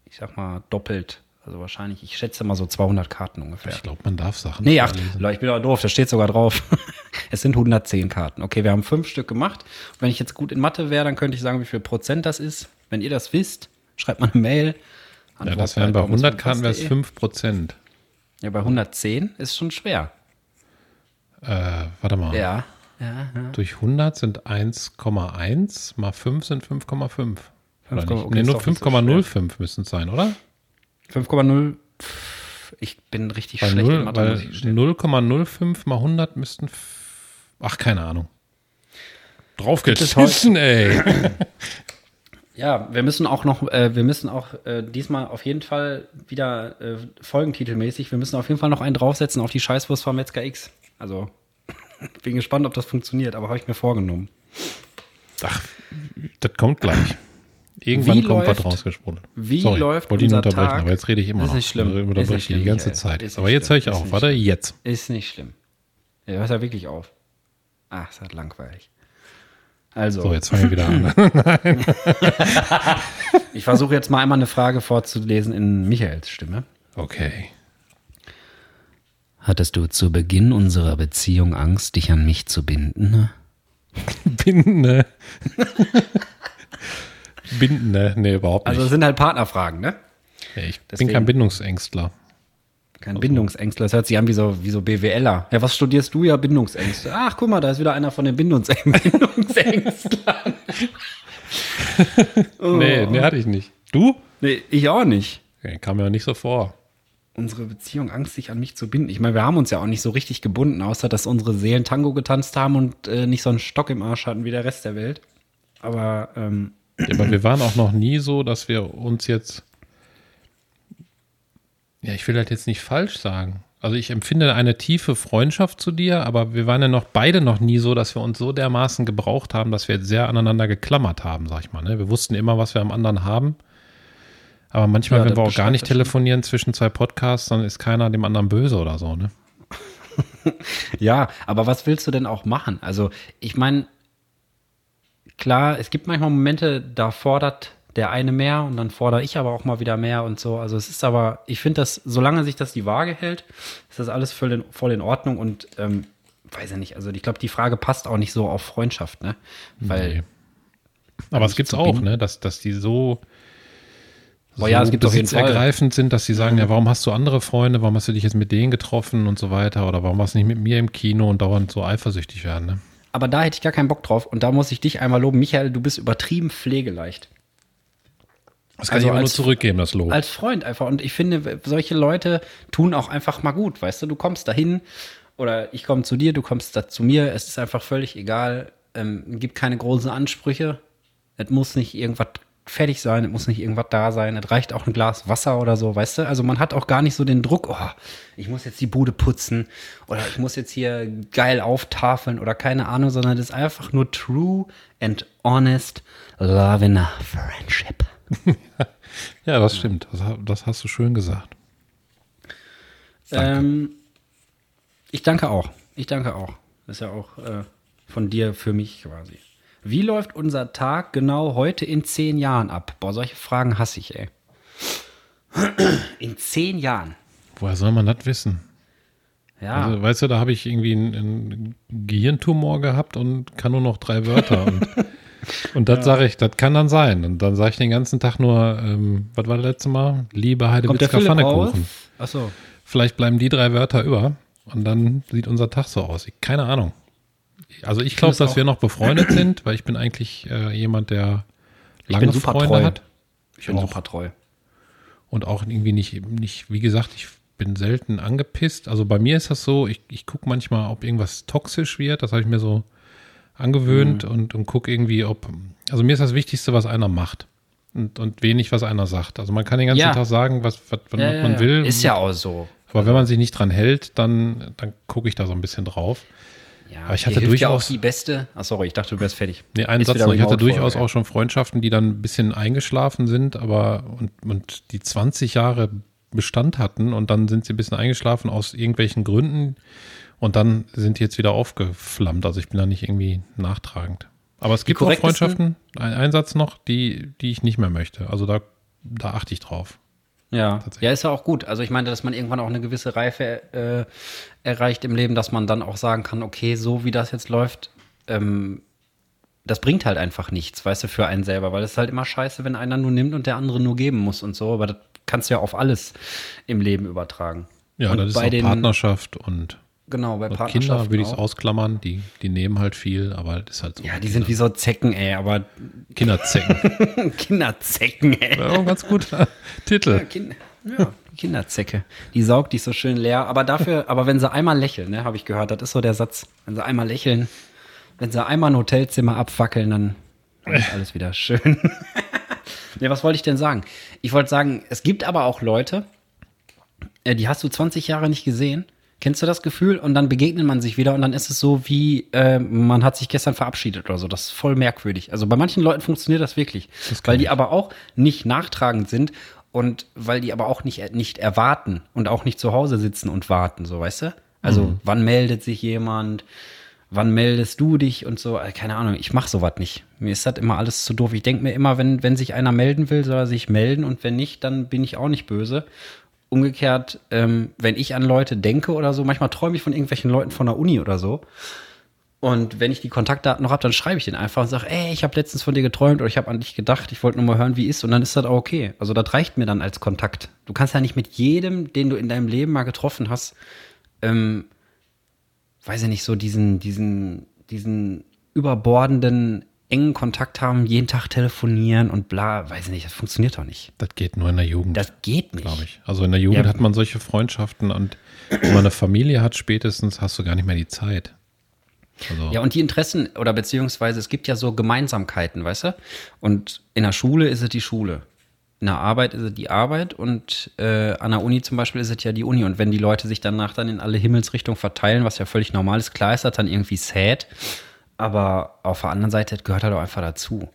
Ich sag mal doppelt. Also wahrscheinlich, ich schätze mal so 200 Karten ungefähr. Ich glaube, man darf Sachen Nee, ach, ich bin doch doof, da steht sogar drauf. [laughs] es sind 110 Karten. Okay, wir haben fünf Stück gemacht. Und wenn ich jetzt gut in Mathe wäre, dann könnte ich sagen, wie viel Prozent das ist. Wenn ihr das wisst, schreibt mal eine Mail. Ja, das wären bei 100 Karten wäre es Antwort- 5 Prozent. Ja, bei 110 ist schon schwer. Äh, warte mal. Ja. Ja, ja. Durch 100 sind 1,1 mal 5 sind 5,5. Oder 5,5, nicht? okay, nee, nur doch nicht so 5,05 müssen es sein, oder? 5,0. Pff, Ich bin richtig Weil, schlecht in 0, Mathe, weil muss ich gestehen. 0,05 mal 100 müssten. Ach, keine Ahnung. Draufgeschissen, ey. [coughs] Ja, wir müssen auch noch, äh, wir müssen auch äh, diesmal auf jeden Fall wieder äh, folgentitelmäßig, wir müssen auf jeden Fall noch einen draufsetzen auf die Scheißwurst von Metzger X. Also, [laughs] bin gespannt, ob das funktioniert, aber habe ich mir vorgenommen. Ach, das kommt gleich. Irgendwann Wie kommt was läuft- rausgesprungen. wie Sorry, läuft wollte ihn unterbrechen, Tag? aber jetzt rede ich immer Ist noch. nicht schlimm. Also Ist unterbreche nicht ich die schlimm, ganze Michael. Zeit. Ist Aber jetzt höre ich schlimm. Ist auf. Warte, jetzt. Ist nicht schlimm. Ja, hört ja wirklich auf. Ach, ist halt langweilig. Also, So, jetzt fange ich wieder an. [laughs] ich versuche jetzt mal einmal eine Frage vorzulesen in Michaels Stimme. Okay. Hattest du zu Beginn unserer Beziehung Angst, dich an mich zu binden? Binde. Binde. Nee, überhaupt nicht. Also es sind halt Partnerfragen, ne? ich bin deswegen- kein Bindungsängstler. Kein Bindungsängstler. Das hört sich an wie so, wie so BWLer. Ja, was studierst du? Ja, Bindungsängste. Ach, guck mal, da ist wieder einer von den Bindungsäng [laughs] Bindungsängstlern. [laughs] Oh. Nee, nee, hatte ich nicht. Du? Nee, ich auch nicht. Nee, kam mir auch nicht so vor. Unsere Beziehung Angst, sich an mich zu binden. Ich meine, wir haben uns ja auch nicht so richtig gebunden, außer dass unsere Seelen Tango getanzt haben und äh, nicht so einen Stock im Arsch hatten wie der Rest der Welt. Aber ähm, Ja, aber wir waren auch noch nie so, dass wir uns jetzt. Ja, ich will das jetzt nicht falsch sagen. Also ich empfinde eine tiefe Freundschaft zu dir, aber wir waren ja noch beide noch nie so, dass wir uns so dermaßen gebraucht haben, dass wir sehr aneinander geklammert haben, sag ich mal. Ne? Wir wussten immer, was wir am anderen haben. Aber manchmal, Ja, wenn wir auch gar nicht das schon. telefonieren zwischen zwei Podcasts, dann ist keiner dem anderen böse oder so, ne? [laughs] Ja, aber was willst du denn auch machen? Also, ich meine, klar, es gibt manchmal Momente, da fordert der eine mehr und dann fordere ich aber auch mal wieder mehr und so. Also es ist aber, ich finde das, solange sich das die Waage hält, ist das alles voll in, voll in Ordnung und ähm, weiß ich nicht, also ich glaube, die Frage passt auch nicht so auf Freundschaft, ne? Weil, Nee. Aber es gibt's zu auch, ne? Dass, dass die so, Boah, ja, es gibt auf jeden Fall. ergreifend sind, dass sie sagen, ja, warum hast du andere Freunde, warum hast du dich jetzt mit denen getroffen und so weiter oder warum warst du nicht mit mir im Kino und dauernd so eifersüchtig werden, ne? aber da hätte ich gar keinen Bock drauf und da muss ich dich einmal loben. Michael, du bist übertrieben pflegeleicht. Das kann Also ich aber nur als- zurückgeben, das Lob. als Freund einfach. Und ich finde, solche Leute tun auch einfach mal gut. Weißt du, du kommst dahin oder ich komme zu dir, du kommst da zu mir. Es ist einfach völlig egal. Ähm, gibt keine großen Ansprüche. Es muss nicht irgendwas fertig sein, es muss nicht irgendwas da sein. Es reicht auch ein Glas Wasser oder so, weißt du? Also man hat auch gar nicht so den Druck, oh, ich muss jetzt die Bude putzen oder ich muss jetzt hier geil auftafeln oder keine Ahnung, sondern es ist einfach nur true and honest love in a friendship. [laughs] ja, das stimmt. Das, das hast du schön gesagt. Ähm, ich danke auch. Ich danke auch. Das ist ja auch äh, von dir für mich quasi. Wie läuft unser Tag genau heute in zehn Jahren ab? Boah, solche Fragen hasse ich, ey. In zehn Jahren. Woher soll man das wissen? Ja. Also, weißt du, da habe ich irgendwie einen, einen Gehirntumor gehabt und kann nur noch drei Wörter. und [laughs] und das sage ich, das kann dann sein. Und dann sage ich den ganzen Tag nur, ähm, was war das letzte Mal? Liebe Kommt der Heidewitzka? Pfannekuchen. Achso. Vielleicht bleiben die drei Wörter über und dann sieht unser Tag so aus. Ich, keine Ahnung. Also ich glaube, dass auch- wir noch befreundet [clears throat] sind, weil ich bin eigentlich äh, jemand, der Ich lange bin super Freunde treu. hat. Ich bin auch. super treu. und auch irgendwie nicht, nicht, wie gesagt, ich bin selten angepisst. Also bei mir ist das so, ich, ich gucke manchmal, ob irgendwas toxisch wird. Das habe ich mir so Mhm. angewöhnt und, und gucke irgendwie, ob, also mir ist das Wichtigste, was einer macht. Und, und wenig, was einer sagt. Also man kann den ganzen Ja. Tag sagen, was, was, was Ja, ja, man ja. will. Ist ja auch so. Aber wenn man sich nicht dran hält, dann, dann gucke ich da so ein bisschen drauf. Ja, Aber ich hatte hilft ja auch durchaus- die beste. Ach sorry, ich dachte, du wärst fertig. Nee, einen Ist Satz noch. Ich hatte durchaus auch schon Freundschaften, die dann ein bisschen eingeschlafen sind, aber und, und die 20 Jahre Bestand hatten und dann sind sie ein bisschen eingeschlafen aus irgendwelchen Gründen und dann sind die jetzt wieder aufgeflammt. Also ich bin da nicht irgendwie nachtragend. Aber es gibt auch Freundschaften, ein Einsatz noch, die, die ich nicht mehr möchte. Also da, da achte ich drauf. Ja. Ja, ist ja auch gut. Also ich meine, dass man irgendwann auch eine gewisse Reife äh, erreicht im Leben, dass man dann auch sagen kann, okay, so wie das jetzt läuft, ähm, das bringt halt einfach nichts, weißt du, für einen selber, weil es ist halt immer scheiße, wenn einer nur nimmt und der andere nur geben muss und so, aber das kannst du ja auf alles im Leben übertragen. Ja, und das ist bei auch den, Partnerschaft und Genau, bei Kinder Partnerschaften würde ich es ausklammern. Die, die nehmen halt viel, aber das ist halt so. Ja, die sind wie so Zecken, ey, aber Kinderzecken. [laughs] Kinderzecken, ey. ja, ganz guter [laughs] Titel. Kind, ja, Kinderzecke. Die saugt dich so schön leer. Aber dafür, [laughs] aber wenn sie einmal lächeln, ne, habe ich gehört, das ist so der Satz. Wenn sie einmal lächeln, wenn sie einmal ein Hotelzimmer abfackeln, dann ist alles wieder schön. ne, was wollte ich denn sagen? Ich wollte sagen, es gibt aber auch Leute, äh, die hast du 20 Jahre nicht gesehen. Kennst du das Gefühl? Und dann begegnet man sich wieder und dann ist es so wie, äh, man hat sich gestern verabschiedet oder so. Das ist voll merkwürdig. Also bei manchen Leuten funktioniert das wirklich. weil die aber auch nicht nachtragend sind und weil die aber auch nicht, nicht erwarten und auch nicht zu Hause sitzen und warten, so weißt du? Also wann meldet sich jemand? Wann meldest du dich und so? Äh, Keine Ahnung, ich mache sowas nicht. Mir ist das immer alles zu doof. Ich denke mir immer, wenn, wenn sich einer melden will, soll er sich melden und wenn nicht, dann bin ich auch nicht böse. Umgekehrt, ähm, wenn ich an Leute denke oder so, manchmal träume ich von irgendwelchen Leuten von der Uni oder so. Und wenn ich die Kontaktdaten noch habe, dann schreibe ich den einfach und sage, ey, ich habe letztens von dir geträumt oder ich habe an dich gedacht, ich wollte nur mal hören, wie ist. Und dann ist das auch okay. Also das reicht mir dann als Kontakt. Du kannst ja nicht mit jedem, den du in deinem Leben mal getroffen hast, ähm, weiß ich nicht, so diesen, diesen, diesen überbordenden, engen Kontakt haben, jeden Tag telefonieren und bla, weiß ich nicht, das funktioniert doch nicht. Das geht nur in der Jugend. Das geht nicht. glaube ich. Also in der Jugend Ja. hat man solche Freundschaften und wenn man eine Familie hat, spätestens hast du gar nicht mehr die Zeit. Also, Ja, und die Interessen oder beziehungsweise es gibt ja so Gemeinsamkeiten, weißt du? Und in der Schule ist es die Schule. In der Arbeit ist es die Arbeit und äh, an der Uni zum Beispiel ist es ja die Uni. Und wenn die Leute sich danach dann in alle Himmelsrichtungen verteilen, was ja völlig normal ist, klar ist das dann irgendwie sad. Aber auf der anderen Seite, gehört halt auch einfach dazu.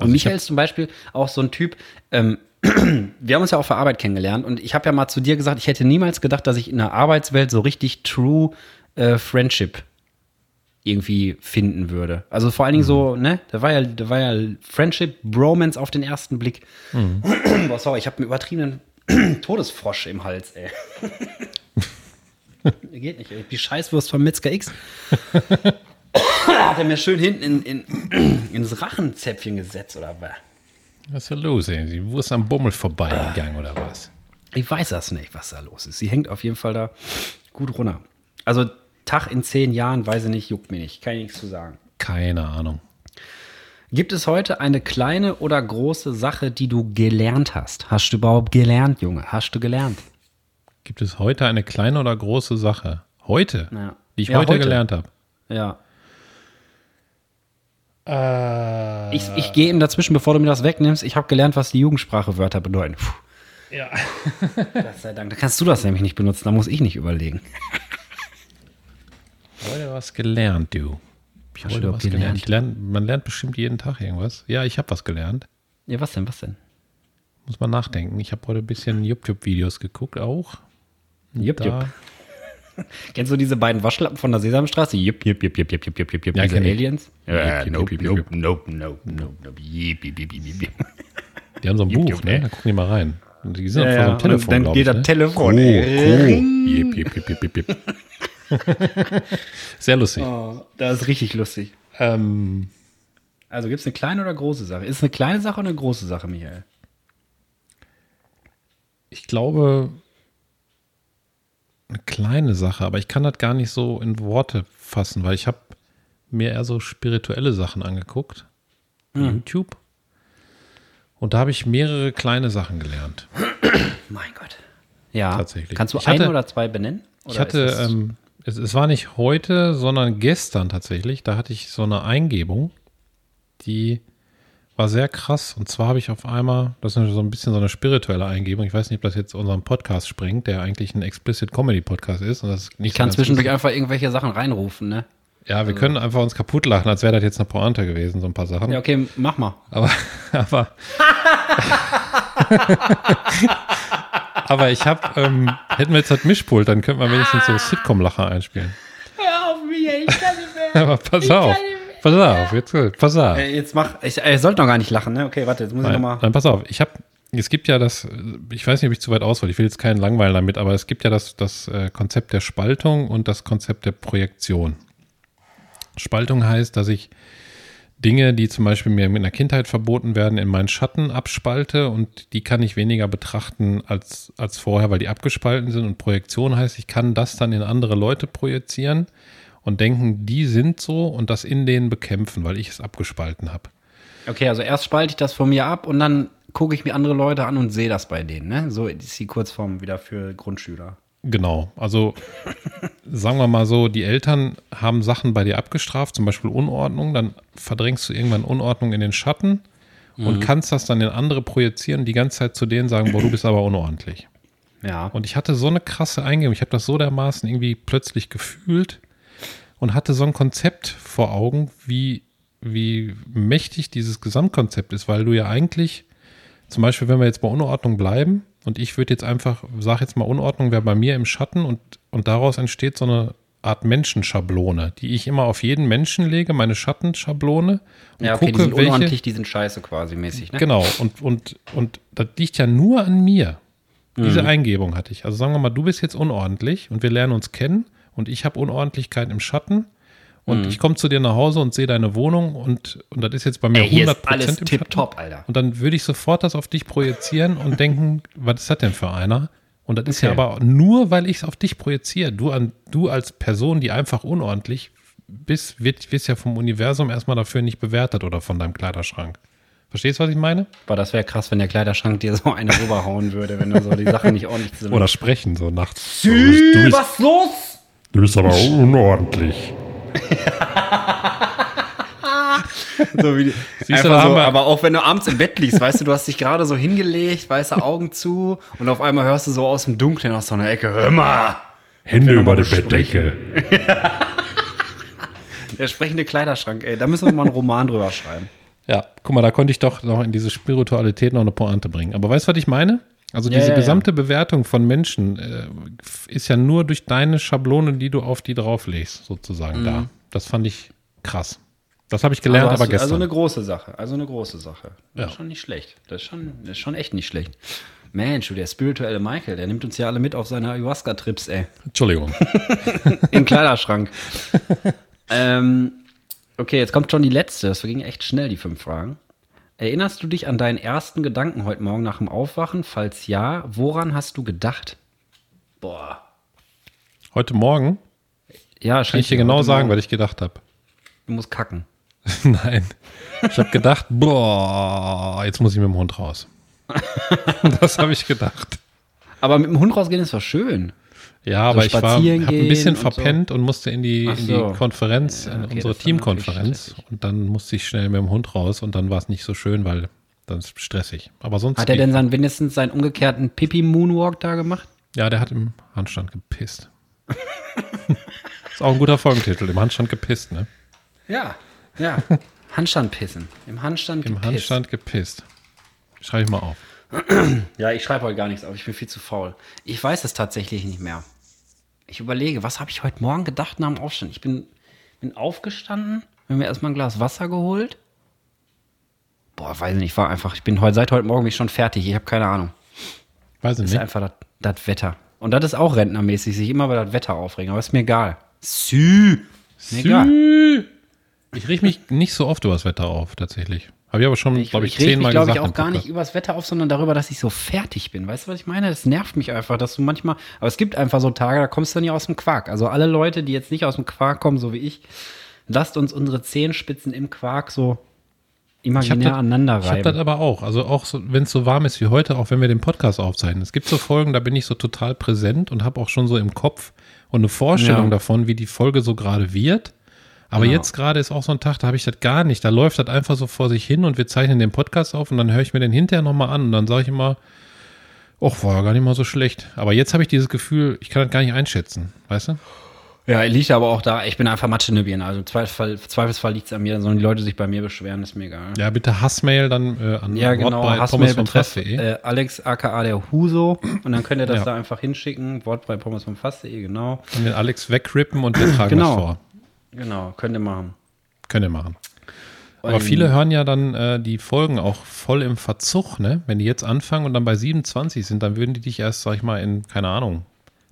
Und Michael ist zum Beispiel auch so ein Typ, ähm, [clears throat] wir haben uns ja auf der Arbeit kennengelernt und ich habe ja mal zu dir gesagt, ich hätte niemals gedacht, dass ich in der Arbeitswelt so richtig true äh, Friendship irgendwie finden würde. Also vor allen Dingen so, ne, da war ja, da war ja Friendship, Bromance auf den ersten Blick. [clears throat] Boah, sorry, ich habe einen übertriebenen [clears throat] Todesfrosch im Hals, ey. [laughs] Geht nicht, ey. Die Scheißwurst von Metzger X. [laughs] Hat er mir schön hinten in, in, [clears throat] ins Rachenzäpfchen gesetzt, oder was? was ist da los? Ey? Die Wurst am Bummel vorbeigegangen oder was? Ich weiß das nicht, was da los ist. Sie hängt auf jeden Fall da gut runter. Also Tag in zehn Jahren, weiß ich nicht, juckt mir nicht. Kann ich nichts zu sagen. Keine Ahnung. Gibt es heute eine kleine oder große Sache, die du gelernt hast? Hast du überhaupt gelernt, Junge? Hast du gelernt? Gibt es heute eine kleine oder große Sache? Heute? Ja. Die ich Ja, heute, heute. gelernt habe. Ja. Ich, ich gehe eben dazwischen, bevor du mir das wegnimmst. Ich habe gelernt, was die Jugendsprache Wörter bedeuten. Puh. Ja. [laughs] Gott sei Dank. Da kannst du das nämlich nicht benutzen. Da muss ich nicht überlegen. Heute was gelernt, du. Ich habe heute was gelernt? gelernt. Ich lern, man lernt bestimmt jeden Tag irgendwas. Ja, ich habe was gelernt. Ja, was denn, was denn? Muss man nachdenken. Ich habe heute ein bisschen YouTube-Videos geguckt auch. Jupp, jupp. [laughs] Kennst du diese beiden Waschlappen von der Sesamstraße? Jupp, jupp, jupp, jupp, jupp, jupp, jupp, jupp, jupp, Ja, diese. Aliens? Ja, Jupp, nope, jupp, nope, jupp, nope, nope, nope, nope, jupp, jupp, jupp, jupp, jupp, jupp. [laughs] Die haben so ein Jupp, Buch, jupp, ne? ey. Da gucken die mal rein. Und die sind Ja, vor so einem Telefon, dann geht ich, das ne? Telefon, Co, ey. Co. Jip, jip, jip, jip, jip, jip. [laughs] Sehr lustig. Oh, das ist richtig lustig. Ähm, Also gibt es eine kleine oder große Sache? Ist es eine kleine Sache oder eine große Sache, Michael? ich glaube, eine kleine Sache, aber ich kann das gar nicht so in Worte fassen, weil ich habe mir eher so spirituelle Sachen angeguckt. YouTube. Und da habe ich mehrere kleine Sachen gelernt. [coughs] Mein Gott. Ja. Tatsächlich. Kannst du Ich hatte- oder zwei benennen? Ich Oder hatte, ist es- ähm, es, es war nicht heute, sondern gestern tatsächlich, da hatte ich so eine Eingebung, die war sehr krass. Und zwar habe ich auf einmal, das ist so ein bisschen so eine spirituelle Eingebung, ich weiß nicht, ob das jetzt unseren Podcast sprengt, der eigentlich ein Explicit Comedy Podcast ist. Und das ist nicht ich kann so zwischendurch einfach irgendwelche Sachen reinrufen, ne? Ja, wir können einfach uns kaputt lachen, als wäre das jetzt eine Pointe gewesen, so ein paar Sachen. Ja, okay, mach mal. Aber, [laughs] aber, [laughs] aber ich habe, ähm, hätten wir jetzt das Mischpult, dann könnten wir wenigstens so Sitcom-Lacher einspielen. Hör auf, Michael, ich kann nicht mehr. [laughs] Aber pass auf, pass auf, jetzt, pass auf. Äh, Jetzt mach, ich, ich sollte noch gar nicht lachen, ne? Okay, warte, jetzt muss ich Nein, nochmal. nein, pass auf, ich habe, es gibt ja das, ich weiß nicht, ob ich zu weit aushole, ich will jetzt keinen langweilen damit, aber es gibt ja das, das äh, Konzept der Spaltung und das Konzept der Projektion. Spaltung heißt, dass ich Dinge, die zum Beispiel mir in der Kindheit verboten werden, in meinen Schatten abspalte und die kann ich weniger betrachten als, als vorher, weil die abgespalten sind. Und Projektion heißt, ich kann das dann in andere Leute projizieren und denken, die sind so und das in denen bekämpfen, weil ich es abgespalten habe. Okay, also erst spalte ich das von mir ab und dann gucke ich mir andere Leute an und sehe das bei denen, ne? So ist die Kurzform wieder für Grundschüler. Genau, also sagen wir mal so, die Eltern haben Sachen bei dir abgestraft, zum Beispiel Unordnung, dann verdrängst du irgendwann Unordnung in den Schatten und kannst das dann in andere projizieren, die ganze Zeit zu denen sagen, boah, du bist aber unordentlich. Ja. Und ich hatte so eine krasse Eingebung, ich habe das so dermaßen irgendwie plötzlich gefühlt und hatte so ein Konzept vor Augen, wie, wie mächtig dieses Gesamtkonzept ist, weil du ja eigentlich, zum Beispiel, wenn wir jetzt bei Unordnung bleiben, und ich würde jetzt einfach, sag jetzt mal, Unordnung wäre bei mir im Schatten und, und daraus entsteht so eine Art Menschenschablone, die ich immer auf jeden Menschen lege, meine Schattenschablone und ja, okay, die gucke, sind welche. unordentlich, die sind scheiße quasi mäßig, ne? Genau, und, und, und das liegt ja nur an mir. Diese Mhm. Eingebung hatte ich. Also sagen wir mal, du bist jetzt unordentlich und wir lernen uns kennen und ich habe Unordentlichkeit im Schatten und ich komme zu dir nach Hause und sehe deine Wohnung und, und das ist jetzt bei mir Mhm. Ey, hier 100 ist alles im Schatten. tipptopp, Alter. Und dann würde ich sofort das auf dich projizieren und denken, [laughs] was ist das denn für einer? Und das ist ja Okay. aber nur, weil ich es auf dich projiziere. Du, an, du als Person, die einfach unordentlich bist, wird, wirst ja vom Universum erstmal dafür nicht bewertet oder von deinem Kleiderschrank. Verstehst du, was ich meine? Boah, das wäre krass, wenn der Kleiderschrank dir so [laughs] eine rüberhauen würde, wenn du so die Sachen nicht ordentlich [laughs] zusammen. Oder sprechen so nachts. Du bist, was los? Du bist aber unordentlich. [laughs] So wie, du, da haben so, aber auch wenn du abends im Bett liegst, weißt du, du hast dich gerade so hingelegt, weißt du, Augen zu und auf einmal hörst du so aus dem Dunkeln aus so einer Ecke, hör mal, Hände über die. Bettdecke. [laughs] der sprechende Kleiderschrank, ey, da müssen wir mal einen Roman drüber schreiben. Ja, guck mal, da konnte ich doch noch in diese Spiritualität noch eine Pointe bringen. Aber weißt du, was ich meine? Also Ja, diese ja, ja. gesamte Bewertung von Menschen äh, ist ja nur durch deine Schablone, die du auf die drauflegst, sozusagen da. Das fand ich krass. Das habe ich gelernt, Mhm. also, aber gestern. also eine große Sache, also eine große Sache. Das Ja. ist schon nicht schlecht. Das ist schon, das ist schon echt nicht schlecht. Mensch, der spirituelle Michael, der nimmt uns ja alle mit auf seine Ayahuasca-Trips, ey. Entschuldigung. [laughs] Im Kleiderschrank. [laughs] ähm, okay, jetzt kommt schon die letzte. Das ging echt schnell, die fünf Fragen. Erinnerst du dich an deinen ersten Gedanken heute Morgen nach dem Aufwachen? Falls ja, woran hast du gedacht? Boah. Heute Morgen Ja, kann ich dir genau sagen, was ich gedacht habe. Du musst kacken. [laughs] Nein. Ich habe gedacht, [laughs] boah, jetzt muss ich mit dem Hund raus. [laughs] das habe ich gedacht. Aber mit dem Hund rausgehen ist doch schön. Ja, aber ich war ein bisschen und so. verpennt und musste in die, Ach in so. die Konferenz, Ja, in okay, unsere war natürlich Teamkonferenz. Und dann musste ich schnell mit dem Hund raus und dann war es nicht so schön, weil dann ist stressig. Aber sonst. Hat er denn sein, wenigstens seinen umgekehrten Pipi-Moonwalk da gemacht? ja, der hat im Handstand gepisst. [laughs] ist auch ein guter Folgentitel, im Handstand gepisst, ne? Ja. Ja. Handstand pissen. Im Handstand Im gepisst. Handstand gepisst. Schreibe ich mal auf. Ja, ich schreibe heute gar nichts auf. Ich bin viel zu faul. Ich weiß es tatsächlich nicht mehr. Ich überlege, was habe ich heute Morgen gedacht nach dem Aufstehen? Ich bin, bin aufgestanden, habe mir erstmal ein Glas Wasser geholt. Boah, weiß nicht, ich war einfach, ich bin heute, seit heute Morgen bin ich schon fertig. Ich habe keine Ahnung. Weiß ich Das ist nicht. einfach das- Wetter. Und das ist auch rentnermäßig, sich immer über das Wetter aufregen. Aber ist mir egal. Sü. Mir egal. Ich rieche mich nicht so oft über das Wetter auf, tatsächlich. Habe ich aber schon, Ich, glaube ich, ich reg zehnmal mich, glaube gesagt. ich, auch gar nicht übers Wetter auf, sondern darüber, dass ich so fertig bin. Weißt du, was ich meine? Das nervt mich einfach, dass du manchmal. Aber es gibt einfach so Tage, da kommst du nicht aus dem Quark. Also alle Leute, die jetzt nicht aus dem Quark kommen, so wie ich, lasst uns unsere Zehenspitzen im Quark so Ich habe imaginär aneinander ich hab das reiben. aber auch. Also auch so, wenn es so warm ist wie heute, auch wenn wir den Podcast aufzeichnen. Es gibt so Folgen, da bin ich so total präsent und habe auch schon so im Kopf und eine Vorstellung Ja. davon, wie die Folge so gerade wird. Aber Genau. jetzt gerade ist auch so ein Tag, da habe ich das gar nicht. Da läuft das einfach so vor sich hin und wir zeichnen den Podcast auf und dann höre ich mir den hinterher nochmal an und dann sage ich immer, ach, war ja gar nicht mal so schlecht. Aber jetzt habe ich dieses Gefühl, ich kann das gar nicht einschätzen, weißt du? Ja, liegt aber auch da. Ich bin einfach Matschenübien. Also im Zweifelsfall, Zweifelsfall liegt es an mir. Dann sollen die Leute sich bei mir beschweren, ist mir egal. Ja, bitte Hassmail dann äh, an Ja, genau. Hassmail betreff äh, Alex aka der Huso. Und dann könnt ihr das Ja. da einfach hinschicken. Wortbrei Pommes vom Fass.de, genau. Und den Alex wegrippen und wir tragen [clears throat] Genau. das vor. Genau, könnt ihr machen. Könnt ihr machen. Aber Und- viele hören ja dann äh, die Folgen auch voll im Verzug, ne? Wenn die jetzt anfangen und dann bei 27 sind, dann würden die dich erst, sag ich mal, in, keine Ahnung,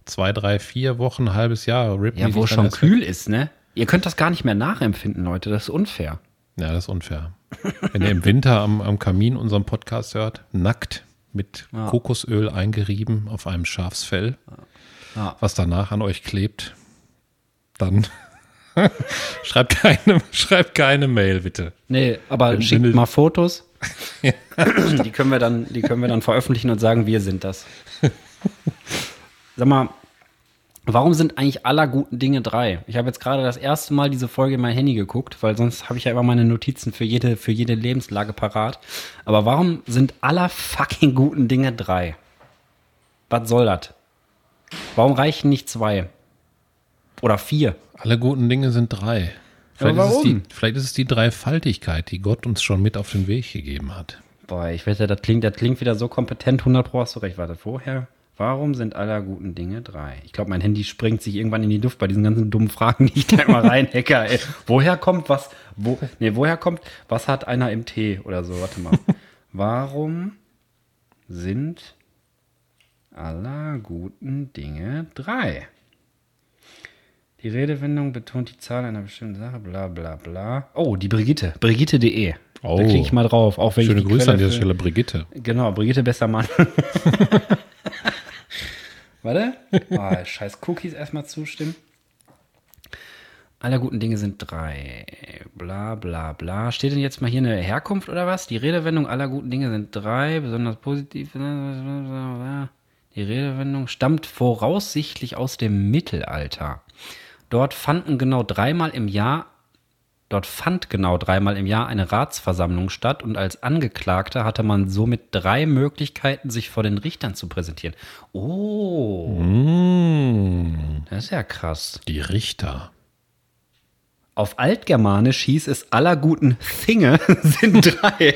zwei, drei, vier Wochen, ein halbes Jahr rippen. Ja, wo dann schon erst weg. kühl ist, ne? Ihr könnt das gar nicht mehr nachempfinden, Leute. Das ist unfair. Ja, das ist unfair. Wenn ihr im Winter am, am Kamin unseren Podcast hört, nackt mit Ja. Kokosöl eingerieben auf einem Schafsfell, Ja. was danach an euch klebt, dann [laughs] schreibt, keine, schreibt keine Mail, bitte. Nee, aber Wenn- schickt mal Fotos. [laughs] [clears throat] die, können wir dann, die können wir dann veröffentlichen und sagen, wir sind das. [laughs] Sag mal, warum sind eigentlich aller guten Dinge drei? Ich habe jetzt gerade das erste Mal diese Folge in mein Handy geguckt, weil sonst habe ich ja immer meine Notizen für jede, für jede Lebenslage parat. Aber warum sind aller fucking guten Dinge drei? Was soll das? Warum reichen nicht zwei? Oder vier? Alle guten Dinge sind drei. Vielleicht, ist es die, vielleicht ist es die Dreifaltigkeit, die Gott uns schon mit auf den Weg gegeben hat. Boah, ich wette, das klingt, das klingt wieder so kompetent, 100 Pro hast du recht. Warte, woher? Warum sind aller guten Dinge drei? Ich glaube, mein Handy springt sich irgendwann in die Luft bei diesen ganzen dummen Fragen, die ich da immer reinhacke. Ey. Woher kommt was? Wo, nee, woher kommt, was hat einer im Tee oder so? Warte mal. Warum sind aller guten Dinge drei? Die Redewendung betont die Zahl einer bestimmten Sache, bla bla bla. Oh, die Brigitte. Brigitte.de. Oh. Da klicke ich mal drauf. Auch wenn Schöne ich die Grüße Quelle an dieser Stelle, Brigitte. Genau, Brigitte besser Mann. [laughs] Warte. Oh, scheiß Cookies erstmal zustimmen. Aller guten Dinge sind drei. Bla bla bla. Steht denn jetzt mal hier eine Herkunft oder was? Die Redewendung aller guten Dinge sind drei, besonders positiv. Die Redewendung stammt voraussichtlich aus dem Mittelalter. Dort fanden genau dreimal im Jahr Dort fand genau dreimal im Jahr eine Ratsversammlung statt und als Angeklagter hatte man somit drei Möglichkeiten, sich vor den Richtern zu präsentieren. Oh, Mmh, das ist ja krass. die Richter. Auf Altgermanisch hieß es aller guten Thinge [laughs] sind drei.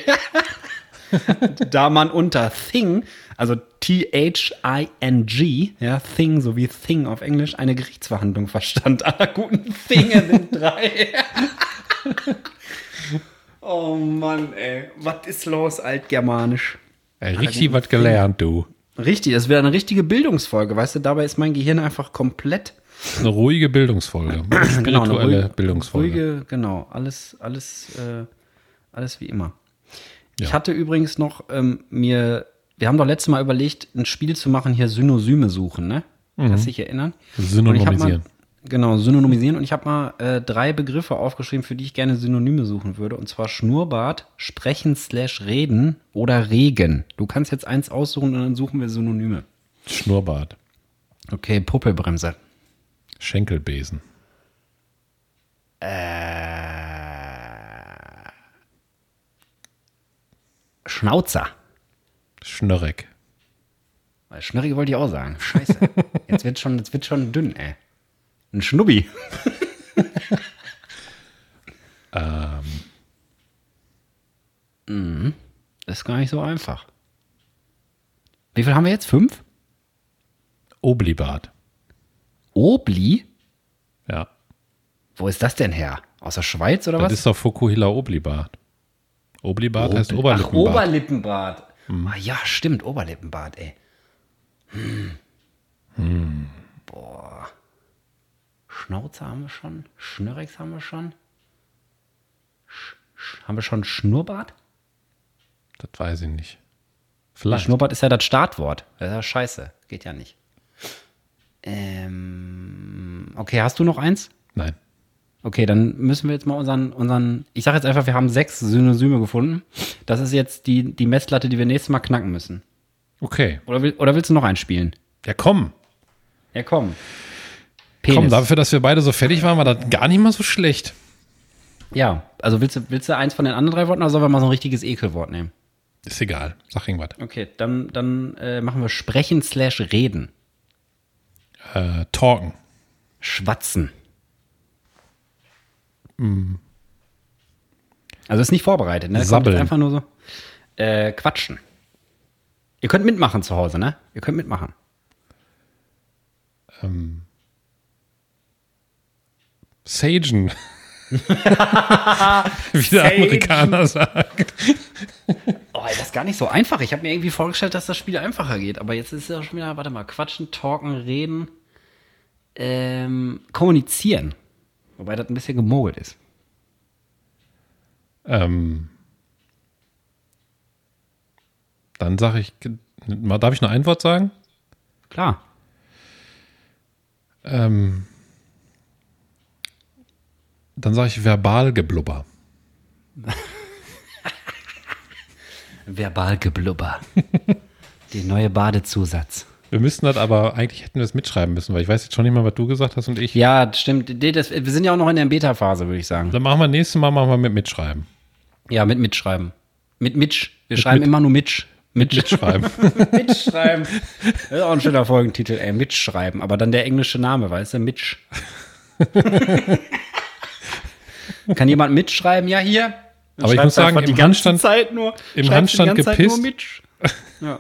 [laughs] da man unter Thing, also T-H-I-N-G, ja, Thing sowie Thing auf Englisch, eine Gerichtsverhandlung verstand. [laughs] Aller guten Thinge sind drei. [laughs] oh Mann, ey. Was ist los, Altgermanisch? Ey, richtig was gelernt, du. Richtig, das wäre eine richtige Bildungsfolge, weißt du, dabei ist mein Gehirn einfach komplett Eine ruhige Bildungsfolge. [clears throat] Genau, eine Spirituelle ruhige- Bildungsfolge. Ruhige, genau, alles, alles, äh, alles wie immer. Ich Ja. hatte übrigens noch ähm, mir, wir haben doch letztes Mal überlegt, ein Spiel zu machen, hier Synonyme suchen, ne? Kannst dich erinnern? Synonymisieren. Ich genau, synonymisieren. Und ich habe mal äh, drei Begriffe aufgeschrieben, für die ich gerne Synonyme suchen würde. Und zwar Schnurrbart, Sprechen slash Reden oder Regen. Du kannst jetzt eins aussuchen und dann suchen wir Synonyme. Schnurrbart. Okay, Puppelbremse. Schenkelbesen. Schnauzer. Schnörreck. Weil Schnurrige wollte ich auch sagen. Scheiße. Jetzt wird schon, jetzt wird schon dünn, ey. Ein Schnubbi. [laughs] Ähm, Das ist gar nicht so einfach. Wie viel haben wir jetzt? Fünf? Oblibart. Obli? Ja. Wo ist das denn her? Aus der Schweiz oder Das was? ist doch Fukuhila Oblibart. Oblibart heißt Ach, Oberlippenbart. Oberlippenbart. Ah, ja, stimmt, Oberlippenbart, ey. Hm. Boah. Schnauze haben wir schon. Schnürrex haben wir schon. Sch Sch haben wir schon Schnurrbart? das weiß ich nicht. Ja, Vielleicht. Schnurrbart ist ja das Startwort. Das ist ja scheiße. Geht ja nicht. Ähm, okay, hast du noch eins? Nein. Okay, dann müssen wir jetzt mal unseren, unseren, ich sage jetzt einfach, wir haben sechs Synonyme gefunden. Das ist jetzt die, die Messlatte, die wir nächstes Mal knacken müssen. Okay. Oder, will, oder willst du noch einspielen? Ja, komm. Ja, komm. Penis. Komm, dafür, dass wir beide so fertig waren, war das gar nicht mal so schlecht. Ja, also willst du, willst du eins von den anderen drei Worten oder sollen wir mal so ein richtiges Ekelwort nehmen? Ist egal. Sag irgendwas. Okay, dann, dann äh, machen wir sprechen slash reden. Äh, talken. Schwatzen. Also ist nicht vorbereitet, ne? Sabbeln. einfach nur so. Äh, quatschen. Ihr könnt mitmachen zu Hause, ne? Ihr könnt mitmachen. Sagen. [laughs] Wie der Sagen. Amerikaner sagt. Oh, das ist gar nicht so einfach. Ich habe mir irgendwie vorgestellt, dass das Spiel einfacher geht. Aber jetzt ist es ja schon wieder, warte mal, quatschen, talken, reden, ähm, kommunizieren. Wobei das ein bisschen gemogelt ist. Ähm, dann sage ich, darf ich nur ein Wort sagen? Klar. Ähm, dann sage ich Verbalgeblubber. [laughs] Verbalgeblubber. Der neue Badezusatz. Wir müssten das aber, eigentlich hätten wir es mitschreiben müssen, weil ich weiß jetzt schon nicht mal, was du gesagt hast und ich. Ja, das stimmt. Das, wir sind ja auch noch in der Beta-Phase, würde ich sagen. Dann machen wir nächstes Mal machen wir mit mitschreiben. Ja, mit mitschreiben. Mit Mitsch. Wir schreiben mit- immer nur Mitsch. Mitsch. Mitschreiben. [laughs] Mitschreiben. Das ist auch ein schöner Folgentitel, ey. Mitschreiben. Aber dann der englische Name, weißt du? Mitsch. [laughs] Kann jemand mitschreiben? Ja, hier. Dann Aber ich muss sagen, im ganze Handstand- Zeit nur. im Handstand die ganze Zeit gepisst. [laughs] Ja.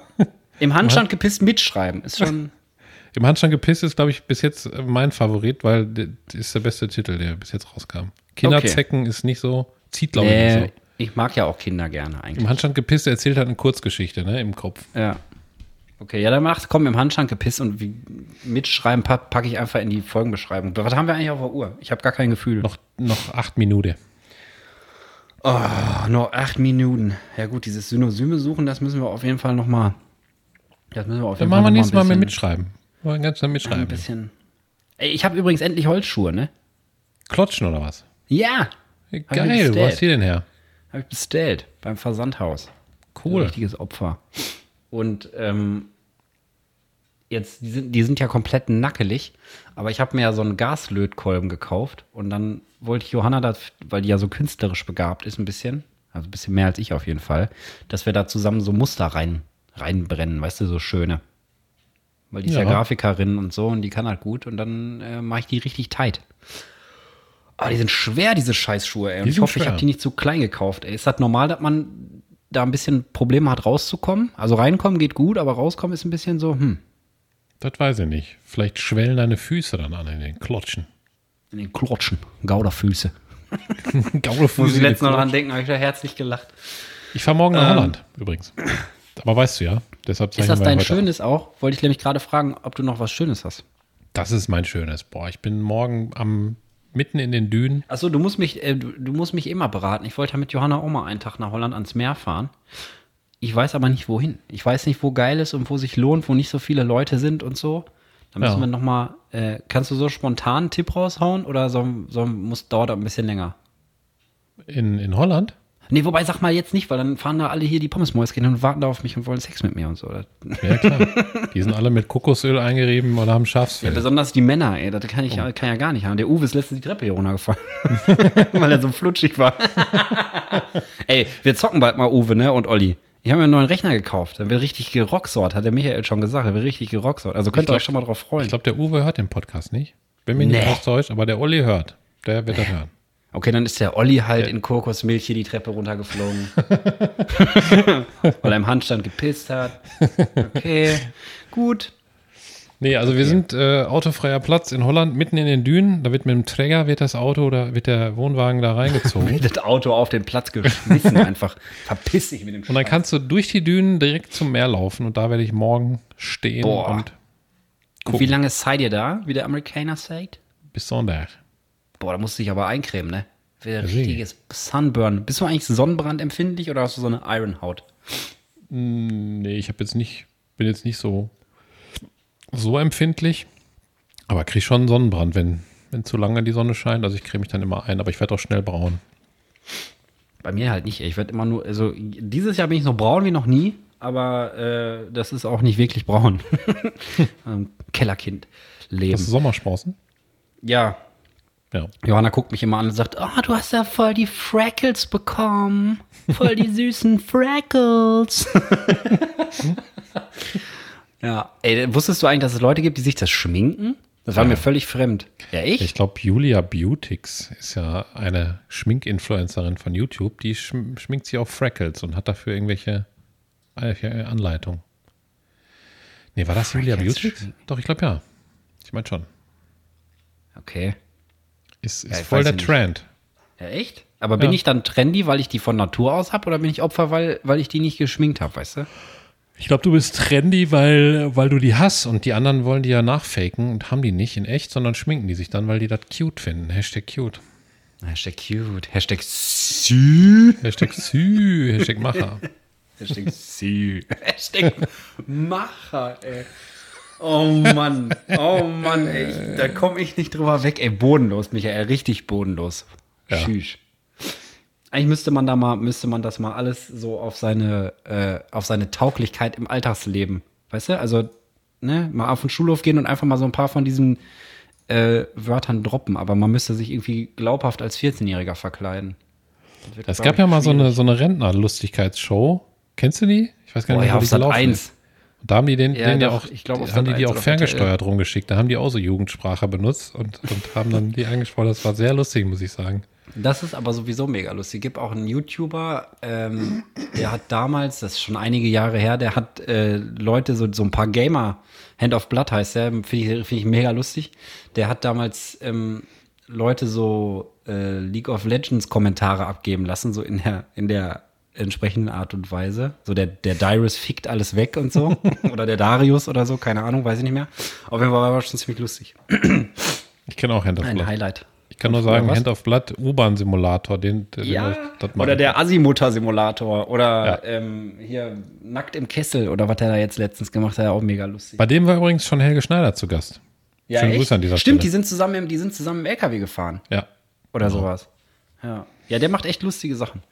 Im Handstand gepisst mitschreiben. Ist schon. [laughs] Im Handstand gepisst ist, glaube ich, bis jetzt äh, mein Favorit, weil das ist der beste Titel, der bis jetzt rauskam. Kinderzecken ist nicht so, zieht, glaube ich, Äh, nicht so. ich mag ja auch Kinder gerne eigentlich. Im Handstand gepisst erzählt halt eine Kurzgeschichte, ne, im Kopf. Ja. Okay, ja, dann macht, komm, im Handstand gepisst und wie, mitschreiben pa packe ich einfach in die Folgenbeschreibung. Was haben wir eigentlich auf der Uhr? Ich habe gar kein Gefühl. Noch, noch acht Minuten. Oh, noch acht Minuten. Ja gut, dieses Synosyme suchen, das müssen wir auf jeden Fall noch mal. Das müssen wir auf Dann jeden Fall machen wir nächstes Mal ein mit mitschreiben. Wollen ganz schnell Ein mitschreiben. bisschen. Ey, ich habe übrigens endlich Holzschuhe, ne? Klotschen oder was? Ja, Geil, wo hast du die denn her? habe ich bestellt beim Versandhaus. Cool. Ein richtiges Opfer. Und ähm, jetzt, die sind, die sind ja komplett nackelig, aber ich habe mir ja so einen Gaslötkolben gekauft und dann wollte ich Johanna, das, weil die ja so künstlerisch begabt ist, ein bisschen, also ein bisschen mehr als ich auf jeden Fall, dass wir da zusammen so Muster rein, reinbrennen, weißt du, so schöne. Weil die ist ja, Ja. Grafikerin und so und die kann halt gut und dann äh, mache ich die richtig tight. Aber die sind schwer, diese Scheißschuhe, ey. Und ich hoffe, ich schwer. habe die nicht zu klein gekauft, ey. Ist das normal, dass man da ein bisschen Probleme hat, rauszukommen? Also reinkommen geht gut, aber rauskommen ist ein bisschen so, hm, Das weiß ich nicht. Vielleicht schwellen deine Füße dann an in den Klotschen. in den Klotschen, Gauderfüße. [laughs] Gaule Muss ich letztens noch dran denken, habe ich da herzlich gelacht. Ich fahre morgen nach Holland, übrigens. Aber weißt du ja, deshalb Ist das dein Schönes auch? Wollte ich nämlich gerade fragen, ob du noch was Schönes hast. Das ist mein Schönes. Boah, ich bin morgen am mitten in den Dünen. Achso, du musst mich, äh, du, du musst mich immer beraten. Ich wollte ja mit Johanna auch mal einen Tag nach Holland ans Meer fahren. Ich weiß aber nicht wohin. Ich weiß nicht, wo geil ist und wo sich lohnt, wo nicht so viele Leute sind und so. Da müssen Ja. wir noch mal. Äh, kannst du so spontan einen Tipp raushauen oder so, so muss dauert ein bisschen länger? In, in Holland? Nee, wobei sag mal jetzt nicht, weil dann fahren da alle hier die Pommesmäuschen und warten da auf mich und wollen Sex mit mir und so. Ja, klar. Die sind alle mit Kokosöl eingerieben oder haben Schafsfell. besonders die Männer, ey, das kann ich ja, kann ja gar nicht haben. Der Uwe ist letztens die Treppe hier runtergefallen, [laughs] weil er so flutschig war. [laughs] ey, wir zocken bald mal Uwe, ne, und Olli. Ich habe mir einen neuen Rechner gekauft. Der wird richtig gerocksort, hat der Michael schon gesagt. Der wird richtig gerocksort. Also könnt ihr euch schon mal drauf freuen. Ich glaube, der Uwe hört den Podcast nicht. Bin mir nicht Nee. enttäuscht, aber der Olli hört. Der wird das [laughs] hören. Okay, dann ist der Olli halt in Kokosmilch hier die Treppe runtergeflogen. [laughs] Weil er im Handstand gepisst hat. Okay, gut. Nee, also wir sind äh, autofreier Platz in Holland, mitten in den Dünen. Da wird mit dem Träger wird das Auto oder wird der Wohnwagen da reingezogen. [laughs] Das Auto auf den Platz geschmissen einfach. Verpiss dich mit dem und dann kannst du durch die Dünen direkt zum Meer laufen und da werde ich morgen stehen Boah. und Und wie lange seid ihr da, wie der Amerikaner sagt? bis Sonntag. Boah, da musst du dich aber eincremen, ne? Wie? richtiges Sunburn. Bist du eigentlich sonnenbrandempfindlich oder hast du so eine Ironhaut? Nee, ich habe jetzt nicht, bin jetzt nicht so, so empfindlich, aber krieg schon einen Sonnenbrand, wenn, wenn zu lange die Sonne scheint. Also ich creme mich dann immer ein, aber ich werde auch schnell braun. Bei mir halt nicht. ey. Ich werde immer nur, also dieses Jahr bin ich so braun wie noch nie, aber äh, das ist auch nicht wirklich braun. [laughs] ähm, Kellerkind leben. Hast du Sommersprossen? Ja. Ja. Johanna guckt mich immer an und sagt, ah, du hast ja voll die Freckles bekommen. Voll die süßen Freckles. [laughs] ja. Ey, wusstest du eigentlich, dass es Leute gibt, die sich das schminken? Das war mir völlig fremd. Ja, ich? Ich glaube, Julia Beautix ist ja eine Schminkinfluencerin von YouTube, die schm schminkt sich auf Freckles und hat dafür irgendwelche Anleitungen. Nee, war das Julia Freckles Beautix? schminken. Doch, ich glaube ja. Ich meine schon. Okay. Ist, ist Ja, voll der. Trend. Ja, echt? Aber bin Ja. ich dann trendy, weil ich die von Natur aus habe oder bin ich Opfer, weil, weil ich die nicht geschminkt habe, weißt du? Ich glaube, du bist trendy, weil, weil du die hast und die anderen wollen die ja nachfaken und haben die nicht in echt, sondern schminken die sich dann, weil die das cute finden. Hashtag cute. Hashtag cute. Hashtag sü. Hashtag sü. Hashtag Macher. [laughs] Hashtag sü. Hashtag Macher, ey. Oh Mann. Oh Mann, ey. Da komme ich nicht drüber weg, ey. Bodenlos, Michael. Richtig bodenlos. Ja. Tschüss. Eigentlich müsste man da mal, müsste man das mal alles so auf seine, äh, auf seine Tauglichkeit im Alltagsleben, weißt du? Also, ne, mal auf den Schulhof gehen und einfach mal so ein paar von diesen äh, Wörtern droppen, aber man müsste sich irgendwie glaubhaft als 14-Jähriger verkleiden. Es gab ja mal so eine, schwierig. so eine Rentner-Lustigkeitsshow. Kennst du die? Ich weiß gar Boah, nicht, ja, wo auf die Sat gelaufen 1. ist. Und da haben die den, Ja, den ja auch, ich glaub, haben die die 1 auch ferngesteuert rumgeschickt. Da haben die auch so Jugendsprache benutzt und, und haben dann die eingesprochen. Das war sehr lustig, muss ich sagen. Das ist aber sowieso mega lustig. Gibt auch einen YouTuber, ähm, der hat damals, das ist schon einige Jahre her, der hat äh, Leute, so, so ein paar Gamer, Hand of Blood heißt der, finde ich, find ich mega lustig. Der hat damals ähm, Leute so äh, League of Legends Kommentare abgeben lassen, so in der, in der entsprechenden Art und Weise. So der, der Dyrus fickt alles weg und so. [laughs] oder der Darius oder so, keine Ahnung, weiß ich nicht mehr. Auf jeden Fall war schon ziemlich lustig. Ich kenne auch Hand of Ein Blood. Highlight. Ich kann nur sagen? Hand of Blood, U-Bahn-Simulator, den, den Ja, mag oder der Asimutter-Simulator oder Ja. ähm, hier Nackt im Kessel oder was der da jetzt letztens gemacht hat, auch mega lustig. Bei dem war übrigens schon Helge Schneider zu Gast. Schönen Grüße an dieser Stimmt, die sind zusammen im, die sind zusammen im LKW gefahren Ja. oder Genau. sowas. Ja. ja, der macht echt lustige Sachen.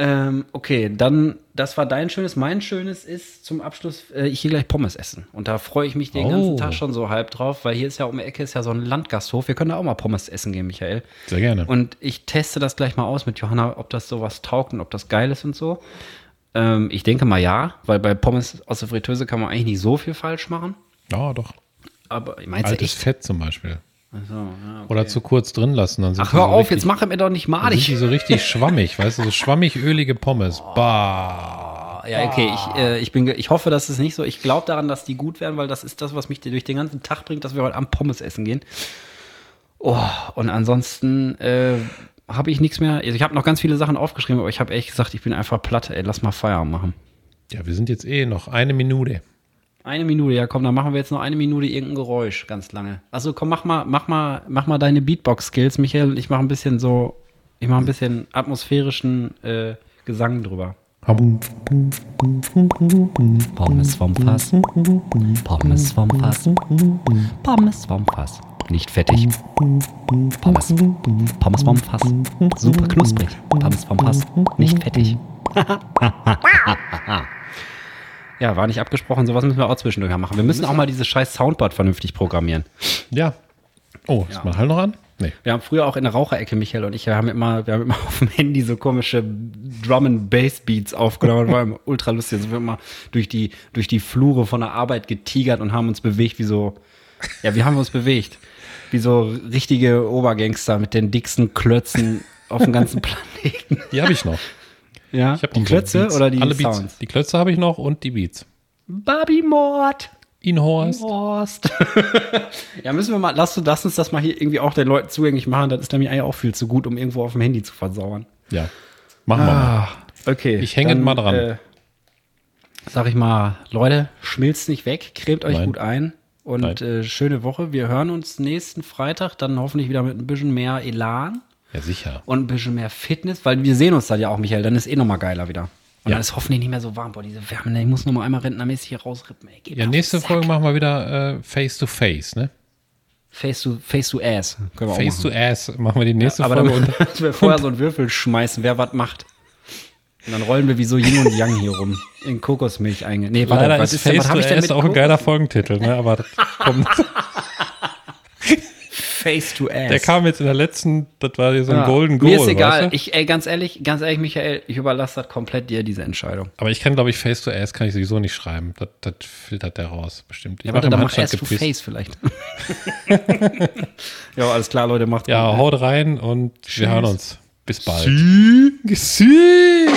Ähm, okay, dann, das war dein schönes. Mein schönes ist zum Abschluss, äh, ich gehe gleich Pommes essen. Und da freue ich mich den Oh. ganzen Tag schon so halb drauf, weil hier ist ja um die Ecke ist ja so ein Landgasthof. Wir können da auch mal Pommes essen gehen, Michael. Sehr gerne. Und ich teste das gleich mal aus mit Johanna, ob das sowas taugt und ob das geil ist und so. Ähm, ich denke mal ja, weil bei Pommes aus der Fritteuse kann man eigentlich nicht so viel falsch machen. ja, doch. Aber ich meinst du Altes echt? Fett zum Beispiel. So, ja, okay. Oder zu kurz drin lassen. Dann sind Ach, hör so auf, richtig, jetzt mach mir doch nicht dann sind die so richtig [laughs] schwammig, weißt du, so schwammig ölige Pommes. Bah. Ja, okay, ich, äh, ich, bin, ich hoffe, das ist nicht so. Ich glaube daran, dass die gut werden, weil das ist das, was mich durch den ganzen Tag bringt, dass wir heute Abend Pommes essen gehen. Oh, und ansonsten äh, habe ich nichts mehr. Also ich habe noch ganz viele Sachen aufgeschrieben, aber ich habe echt gesagt, ich bin einfach platt. Ey, lass mal Feierabend machen. Ja, wir sind jetzt eh noch eine Minute. Eine Minute, ja komm, dann machen wir jetzt noch eine Minute irgendein Geräusch, ganz lange. Also komm, mach mal, mach mal, mach mal deine Beatbox-Skills, Michael. Ich mache ein bisschen so, ich mache ein bisschen atmosphärischen äh, Gesang drüber. Pommes vom Fass. Pommes vom Fass. Pommes vom Fass. Nicht fettig. Pommes. Pommes vom Fass. Super knusprig. Pommes vom Fass. Nicht fettig. [laughs] [laughs] Ja, war nicht abgesprochen. Sowas müssen wir auch zwischendurch mal machen. Wir müssen auch mal dieses scheiß Soundboard vernünftig programmieren. Ja. Oh, ist mein Hall noch an? Nee. Wir haben früher auch in der Raucherecke, Michael und ich, wir haben immer, wir haben immer [laughs] auf dem Handy so komische Drum and Bass Beats aufgenommen. War immer [laughs] ultra lustig. Also wir haben immer durch die, durch die Flure von der Arbeit getigert und haben uns bewegt wie so, ja, wie haben wir uns bewegt? Wie so richtige Obergangster mit den dicksten Klötzen auf dem ganzen [laughs] Planeten. Die habe ich noch. Ja, Ich die Klötze Beats. oder die Alle Beats. Sounds? Die Klötze habe ich noch und die Beats. Barbie Mord. Inhorst. Horst. [laughs] ja, müssen wir mal, lass, du- lass uns das mal hier irgendwie auch den Leuten zugänglich machen. Das ist nämlich eigentlich auch viel zu gut, um irgendwo auf dem Handy zu versauern. Ja. Machen wir mal. Okay. Ich hänge mal dran. Äh, sag ich mal, Leute, schmilzt nicht weg, cremt euch Nein. gut ein und äh, schöne Woche. Wir hören uns nächsten Freitag dann hoffentlich wieder mit ein bisschen mehr Elan Ja, sicher. und ein bisschen mehr Fitness, weil wir sehen uns dann ja auch, Michael. Dann ist eh nochmal geiler wieder. Und Ja. dann ist hoffentlich nicht mehr so warm. Boah, diese Wärme, ne, ich muss nochmal einmal rentnermäßig hier rausrippen. Ey, Ja, nächste. Folge machen wir wieder äh, Face to Face, ne? Face to, face to Ass. Face machen. to Ass machen wir die nächste Aber dann Folge. [laughs] Und müssen wir vorher so einen Würfel schmeißen, wer was macht. Und dann rollen wir wie so Yin und Yang hier rum. In Kokosmilch einge. Nee, warte, leider was ist ist denn, Face was to Ass auch ein geiler Folgentitel, ne? Aber das kommt, [laughs] Face to Ass. der kam jetzt in der letzten, das war so ein Ja. Golden Goal. Mir ist egal. Weißt du? Ich, ey, ganz ehrlich, ganz ehrlich, Michael, ich überlasse das komplett dir, diese Entscheidung. Aber ich kann, glaube ich, Face to Ass kann ich sowieso nicht schreiben. Das, das filtert der raus, bestimmt. Ich Ja, warte, dann mach Ass to. Face vielleicht. [laughs] ja, alles klar, Leute, macht's Ja, gut. haut rein und wir hören uns. Bis bald. Tschüss. Tschüss.